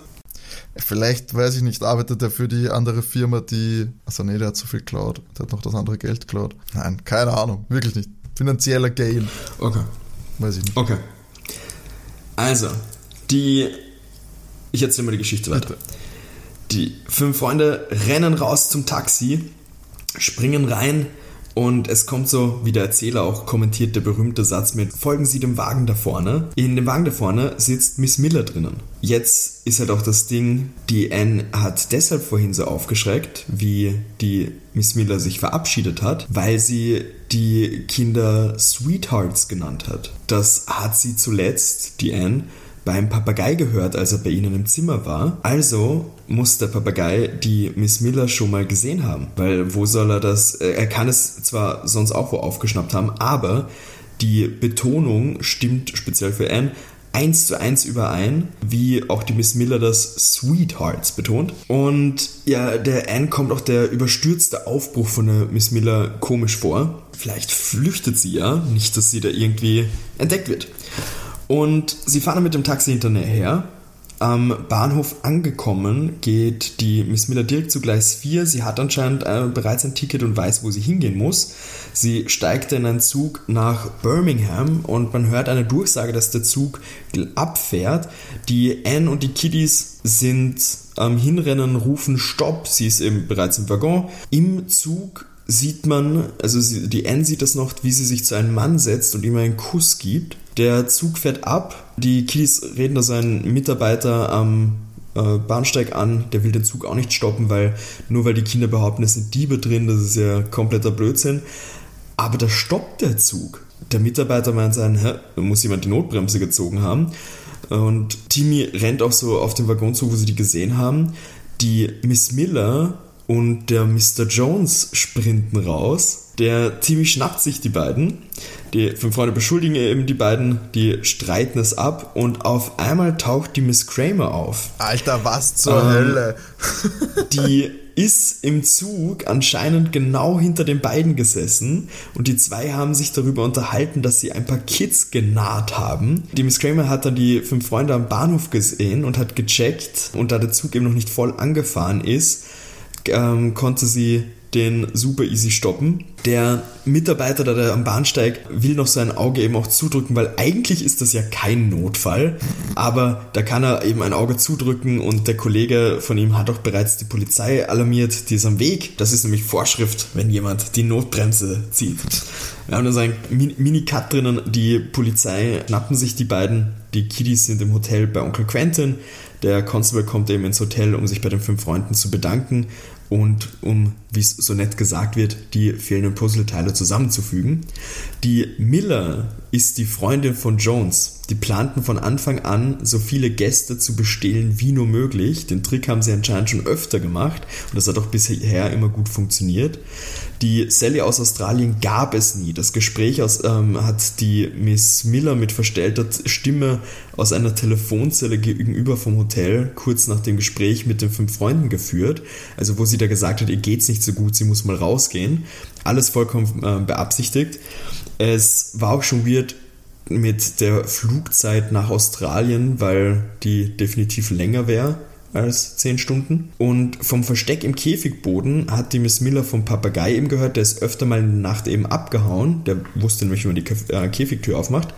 Vielleicht, weiß ich nicht, arbeitet er für die andere Firma, die. Achso, nee, der hat so viel geklaut. Der hat noch das andere Geld geklaut. Nein, keine Ahnung, wirklich nicht. Finanzieller Gain. Okay. Weiß ich nicht. Okay. Also, die. Ich erzähle mal die Geschichte weiter. Bitte. Die fünf Freunde rennen raus zum Taxi, springen rein und es kommt so, wie der Erzähler auch kommentiert, der berühmte Satz mit Folgen Sie dem Wagen da vorne. In dem Wagen da vorne sitzt Miss Miller drinnen. Jetzt ist halt auch das Ding, die Anne hat deshalb vorhin so aufgeschreckt, wie die Miss Miller sich verabschiedet hat, weil sie die Kinder Sweethearts genannt hat. Das hat sie zuletzt, die Anne, beim Papagei gehört, als er bei ihnen im Zimmer war. Also muss der Papagei die Miss Miller schon mal gesehen haben. Weil wo soll er das? äh, Er kann es zwar sonst auch wo aufgeschnappt haben, aber die Betonung stimmt speziell für Anne eins zu eins überein, wie auch die Miss Miller das Sweethearts betont. Und ja, der Anne kommt auch der überstürzte Aufbruch von der Miss Miller komisch vor. Vielleicht flüchtet sie ja, nicht, dass sie da irgendwie entdeckt wird. Und sie fahren mit dem Taxi hinterher her. Am Bahnhof angekommen geht die Miss Miller direkt zu Gleis 4. Sie hat anscheinend äh, bereits ein Ticket und weiß, wo sie hingehen muss. Sie steigt in einen Zug nach Birmingham und man hört eine Durchsage, dass der Zug abfährt. Die Anne und die Kiddies sind am Hinrennen, rufen Stopp. Sie ist eben bereits im Waggon. Im Zug sieht man, also sie, die Anne sieht das noch, wie sie sich zu einem Mann setzt und ihm einen Kuss gibt. Der Zug fährt ab. Die Kiddies reden da seinen Mitarbeiter am äh, Bahnsteig an. Der will den Zug auch nicht stoppen, weil nur weil die Kinder behaupten, es sind Diebe drin, das ist ja kompletter Blödsinn. Aber da stoppt der Zug. Der Mitarbeiter meint sein, hä, muss jemand die Notbremse gezogen haben. Und Timmy rennt auch so auf den Waggon zu, wo sie die gesehen haben. Die Miss Miller und der Mr. Jones sprinten raus. Der Timmy schnappt sich die beiden. Die fünf Freunde beschuldigen eben die beiden, die streiten es ab und auf einmal taucht die Miss Kramer auf. Alter, was zur Ähm, Hölle? Die ist im Zug anscheinend genau hinter den beiden gesessen und die zwei haben sich darüber unterhalten, dass sie ein paar Kids genaht haben. Die Miss Kramer hat dann die fünf Freunde am Bahnhof gesehen und hat gecheckt und da der Zug eben noch nicht voll angefahren ist, ähm, konnte sie den super easy stoppen. Der Mitarbeiter, der da am Bahnsteig, will noch sein Auge eben auch zudrücken, weil eigentlich ist das ja kein Notfall, aber da kann er eben ein Auge zudrücken und der Kollege von ihm hat auch bereits die Polizei alarmiert, die ist am Weg. Das ist nämlich Vorschrift, wenn jemand die Notbremse zieht. Wir haben da so einen Min- Mini-Cut drinnen, die Polizei schnappen sich die beiden, die Kiddies sind im Hotel bei Onkel Quentin, der Constable kommt eben ins Hotel, um sich bei den fünf Freunden zu bedanken und um, wie es so nett gesagt wird, die fehlenden Puzzleteile zusammenzufügen. Die Miller ist die Freundin von Jones. Die planten von Anfang an, so viele Gäste zu bestehlen wie nur möglich. Den Trick haben sie anscheinend schon öfter gemacht und das hat auch bisher immer gut funktioniert. Die Sally aus Australien gab es nie. Das Gespräch aus, ähm, hat die Miss Miller mit verstellter Stimme aus einer Telefonzelle gegenüber vom Hotel kurz nach dem Gespräch mit den fünf Freunden geführt. Also wo sie da gesagt hat, ihr geht's nicht so gut, sie muss mal rausgehen. Alles vollkommen äh, beabsichtigt. Es war auch schon weird mit der Flugzeit nach Australien, weil die definitiv länger wäre als 10 Stunden. Und vom Versteck im Käfigboden hat die Miss Miller vom Papagei eben gehört, der ist öfter mal in der Nacht eben abgehauen. Der wusste nämlich, wie man die äh, Käfigtür aufmacht.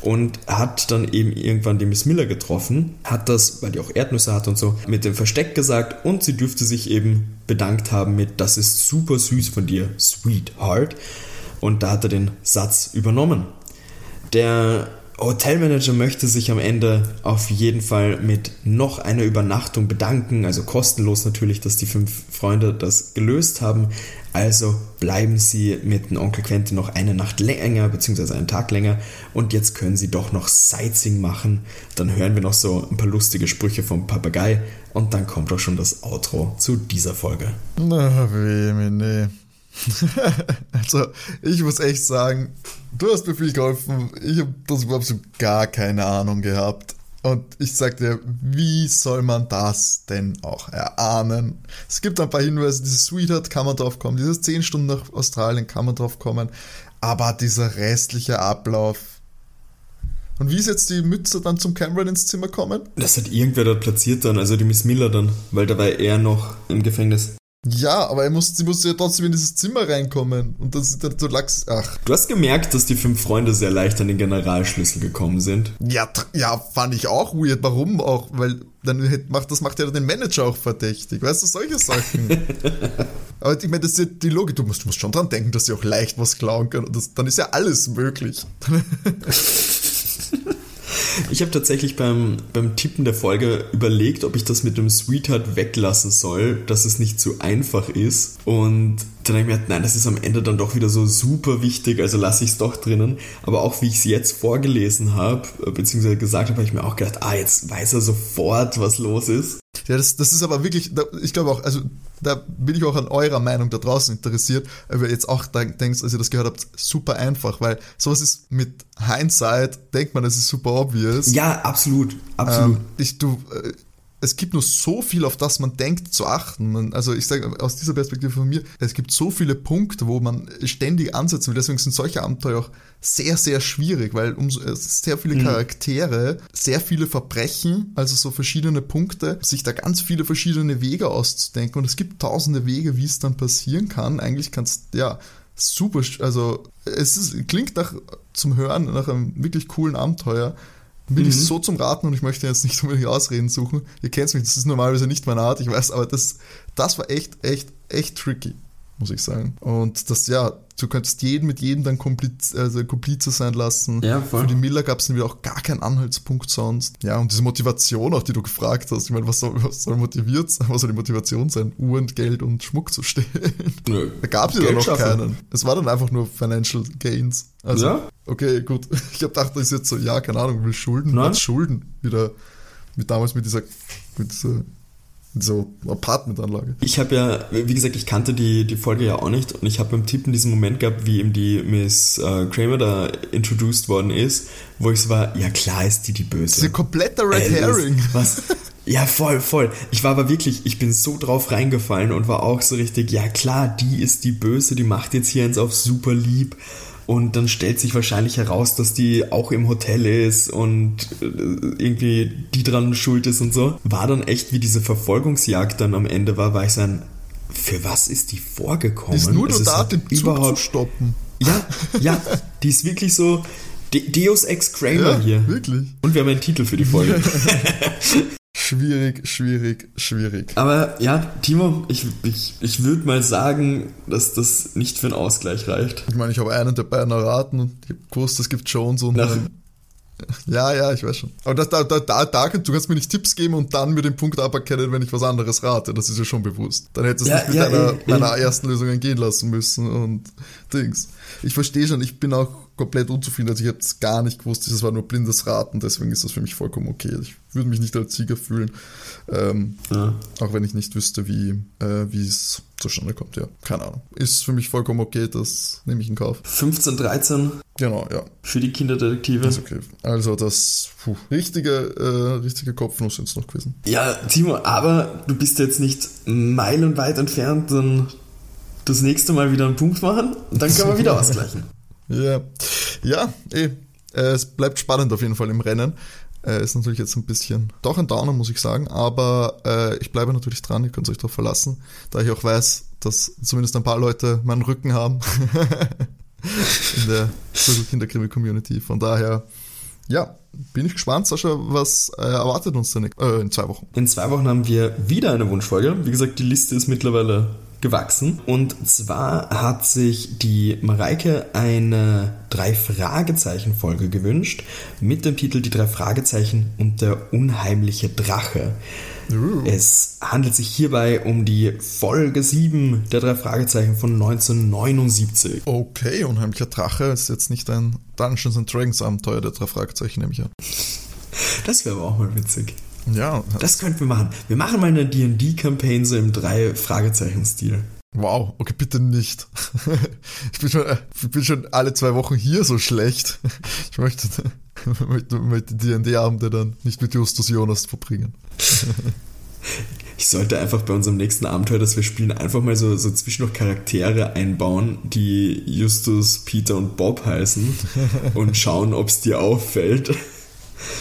Und hat dann eben irgendwann die Miss Miller getroffen. Hat das, weil die auch Erdnüsse hat und so, mit dem Versteck gesagt. Und sie dürfte sich eben bedankt haben mit, das ist super süß von dir, Sweetheart. Und da hat er den Satz übernommen. Der Hotelmanager möchte sich am Ende auf jeden Fall mit noch einer Übernachtung bedanken, also kostenlos natürlich, dass die fünf Freunde das gelöst haben. Also bleiben sie mit dem Onkel Quentin noch eine Nacht länger, beziehungsweise einen Tag länger. Und jetzt können sie doch noch Sightseeing machen. Dann hören wir noch so ein paar lustige Sprüche vom Papagei. Und dann kommt auch schon das Outro zu dieser Folge. Na, weh, nee. also, ich muss echt sagen, du hast mir viel geholfen. Ich habe das überhaupt so gar keine Ahnung gehabt. Und ich sag dir, wie soll man das denn auch erahnen? Es gibt ein paar Hinweise, dieses Sweetheart kann man drauf kommen, dieses 10 Stunden nach Australien kann man drauf kommen, aber dieser restliche Ablauf. Und wie ist jetzt die Mütze dann zum Cameron ins Zimmer kommen? Das hat irgendwer dort platziert dann, also die Miss Miller dann, weil da war er noch im Gefängnis. Ja, aber er muss, sie musste ja trotzdem in dieses Zimmer reinkommen. Und das ist dann so lax. Ach. Du hast gemerkt, dass die fünf Freunde sehr leicht an den Generalschlüssel gekommen sind. Ja, ja, fand ich auch weird. Warum auch? Weil dann macht, das macht ja den Manager auch verdächtig. Weißt du, solche Sachen. aber ich meine, das ist ja die Logik. Du musst, du musst schon dran denken, dass sie auch leicht was klauen können. Und das, dann ist ja alles möglich. Ich habe tatsächlich beim, beim Tippen der Folge überlegt, ob ich das mit dem Sweetheart weglassen soll, dass es nicht zu einfach ist. Und dann habe ich mir gedacht, nein, das ist am Ende dann doch wieder so super wichtig, also lasse ich es doch drinnen. Aber auch wie ich es jetzt vorgelesen habe, beziehungsweise gesagt habe, habe ich mir auch gedacht, ah, jetzt weiß er sofort, was los ist. Ja, das, das ist aber wirklich, ich glaube auch, also da bin ich auch an eurer Meinung da draußen interessiert, weil ihr jetzt auch denkst, als ihr das gehört habt, super einfach, weil sowas ist mit Hindsight, denkt man, es ist super obvious. Ja, absolut, absolut. Ähm, ich, du, äh, es gibt nur so viel, auf das man denkt, zu achten. Man, also ich sage aus dieser Perspektive von mir, es gibt so viele Punkte, wo man ständig ansetzen will. Deswegen sind solche Abenteuer auch sehr, sehr schwierig, weil um sehr viele mhm. Charaktere, sehr viele Verbrechen, also so verschiedene Punkte, sich da ganz viele verschiedene Wege auszudenken. Und es gibt tausende Wege, wie es dann passieren kann. Eigentlich kannst, ja, super, also es ist, klingt nach zum Hören nach einem wirklich coolen Abenteuer bin mhm. ich so zum Raten und ich möchte jetzt nicht unbedingt Ausreden suchen. Ihr kennt mich, das ist normalerweise nicht meine Art, ich weiß, aber das, das war echt, echt, echt tricky, muss ich sagen. Und das, ja, du könntest jeden mit jedem dann Kompliz, also Komplize sein lassen. Ja, voll. Für die Miller gab es dann wieder auch gar keinen Anhaltspunkt sonst. Ja, und diese Motivation auch, die du gefragt hast. Ich meine, was soll, was soll motiviert sein? Was soll die Motivation sein? Uhren, Geld und Schmuck zu stehlen? Nö. Da gab es ja noch keinen. Es war dann einfach nur Financial Gains. Also, ja? okay, gut. Ich habe gedacht, das ist jetzt so, ja, keine Ahnung, will Schulden, Nein. Schulden wieder, wie damals mit dieser, mit dieser so Apartmentanlage. Ich habe ja, wie gesagt, ich kannte die, die Folge ja auch nicht und ich habe beim Tippen diesen Moment gehabt, wie eben die Miss äh, Kramer da introduced worden ist, wo ich so war, ja klar ist die die Böse. Das ist ein kompletter Red äh, Herring. Was? Ja, voll, voll. Ich war aber wirklich, ich bin so drauf reingefallen und war auch so richtig, ja klar, die ist die Böse, die macht jetzt hier eins auf super lieb und dann stellt sich wahrscheinlich heraus, dass die auch im Hotel ist und äh, irgendwie die dran schuld ist und so. War dann echt, wie diese Verfolgungsjagd dann am Ende war, war ich so ein, für was ist die vorgekommen? Ist nur es da, den Zug überhaupt, zu stoppen. Ja, ja, die ist wirklich so, Deus Ex Kramer ja, hier. Wirklich. Und wir haben einen Titel für die Folge. Schwierig, schwierig, schwierig. Aber ja, Timo, ich, ich, ich würde mal sagen, dass das nicht für einen Ausgleich reicht. Ich meine, ich habe einen der beiden erraten und ich habe gewusst, es gibt Jones und. Nach, ja, ja, ich weiß schon. Aber das, da, da, da, da, du kannst mir nicht Tipps geben und dann mir den Punkt aberkennen, wenn ich was anderes rate. Das ist ja schon bewusst. Dann hättest du ja, es nicht mit ja, deiner, eh, meiner ersten Lösung gehen lassen müssen und Dings. Ich verstehe schon, ich bin auch komplett unzufrieden. Also ich habe es gar nicht gewusst, das war nur blindes Raten, deswegen ist das für mich vollkommen okay. Ich würde mich nicht als Sieger fühlen, ähm, ja. auch wenn ich nicht wüsste, wie äh, es zustande kommt. Ja, keine Ahnung. Ist für mich vollkommen okay, das nehme ich in Kauf. 15, 13. Genau, ja. Für die Kinderdetektive. Ist okay. Also das puh, richtige, äh, richtige Kopfnuss sind es noch gewesen. Ja, Timo, aber du bist jetzt nicht meilenweit entfernt, dann das nächste Mal wieder einen Punkt machen und dann können wir wieder ausgleichen. Ja, ja, eh. Es bleibt spannend auf jeden Fall im Rennen. Äh, ist natürlich jetzt ein bisschen doch ein Downer, muss ich sagen, aber äh, ich bleibe natürlich dran, ihr könnt euch darauf verlassen, da ich auch weiß, dass zumindest ein paar Leute meinen Rücken haben in der Kinderkrimi-Community. Von daher, ja, bin ich gespannt, Sascha, was äh, erwartet uns denn äh, in zwei Wochen? In zwei Wochen haben wir wieder eine Wunschfolge. Wie gesagt, die Liste ist mittlerweile gewachsen. Und zwar hat sich die Mareike eine Drei-Fragezeichen-Folge gewünscht mit dem Titel Die drei Fragezeichen und der unheimliche Drache. Uh. Es handelt sich hierbei um die Folge 7 der drei Fragezeichen von 1979. Okay, unheimlicher Drache ist jetzt nicht ein Dungeons and Dragons Abenteuer der drei Fragezeichen, nehme ich an. Das wäre aber auch mal witzig. Ja. Das könnten wir machen. Wir machen mal eine D&D-Campaign so im Drei-Fragezeichen-Stil. Wow, okay, bitte nicht. Ich bin, schon, ich bin schon alle zwei Wochen hier so schlecht. Ich möchte. mit D&D-Abende dann nicht mit Justus Jonas verbringen. Ich sollte einfach bei unserem nächsten Abenteuer, das wir spielen, einfach mal so, so zwischendurch Charaktere einbauen, die Justus, Peter und Bob heißen und schauen, ob es dir auffällt.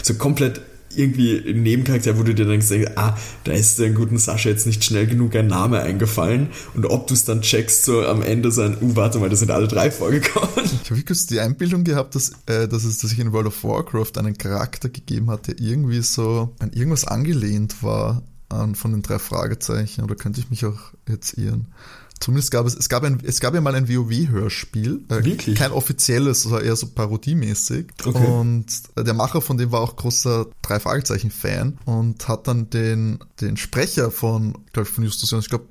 So komplett irgendwie ein Nebencharakter, wo du dir denkst, ah, da ist dem guten Sascha jetzt nicht schnell genug ein Name eingefallen und ob du es dann checkst, so am Ende sein, uh, warte mal, da sind alle drei vorgekommen. Ich habe kurz die Einbildung gehabt, dass, äh, dass es dass ich in World of Warcraft einen Charakter gegeben hat, der irgendwie so an irgendwas angelehnt war an, von den drei Fragezeichen, oder könnte ich mich auch jetzt irren? Zumindest gab es, es gab, ein, es gab ja mal ein WoW-Hörspiel. Äh, Wirklich? Kein offizielles, sondern eher so parodiemäßig. Okay. Und der Macher von dem war auch großer drei Fragezeichen-Fan und hat dann den, den Sprecher von, glaube ich, von Justus Jonas, ich glaube,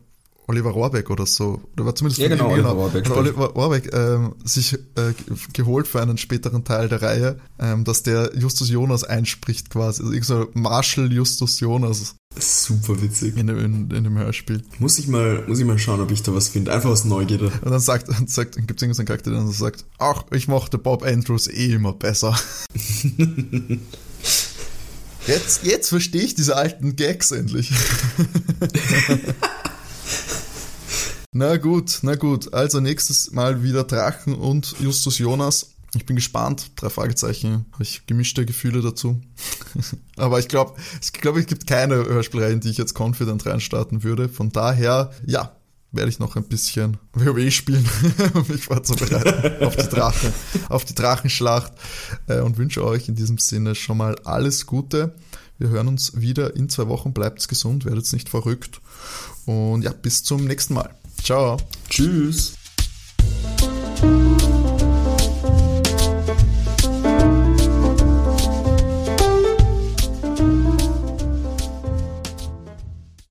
Oliver Rohrbeck oder so, oder war zumindest Ja, genau, Oliver Rohrbeck Hat stimmt. Oliver Rohrbeck ähm, sich äh, geholt für einen späteren Teil der Reihe, ähm, dass der Justus Jonas einspricht quasi. Also irgend so Marshall Justus Jonas Super witzig. in dem, in, in dem Hörspiel. Muss ich mal, muss ich mal schauen, ob ich da was finde. Einfach aus Neugierde. Und dann sagt, dann sagt, gibt es irgendeinen Charakter, der dann sagt, ach, ich mochte Bob Andrews eh immer besser. Jetzt, jetzt verstehe ich diese alten Gags endlich. na gut, na gut. Also nächstes Mal wieder Drachen und Justus Jonas. Ich bin gespannt. Drei Fragezeichen. Habe ich gemischte Gefühle dazu. Aber ich glaube, ich glaube, es gibt keine Hörspielreihen, die ich jetzt confident reinstarten würde. Von daher, ja, werde ich noch ein bisschen WoW spielen, um mich vorzubereiten auf die Drachen, auf die Drachenschlacht äh, und wünsche euch in diesem Sinne schon mal alles Gute. Wir hören uns wieder in zwei Wochen. Bleibt's gesund, werdet nicht verrückt. Und ja, bis zum nächsten Mal. Ciao. Tschüss.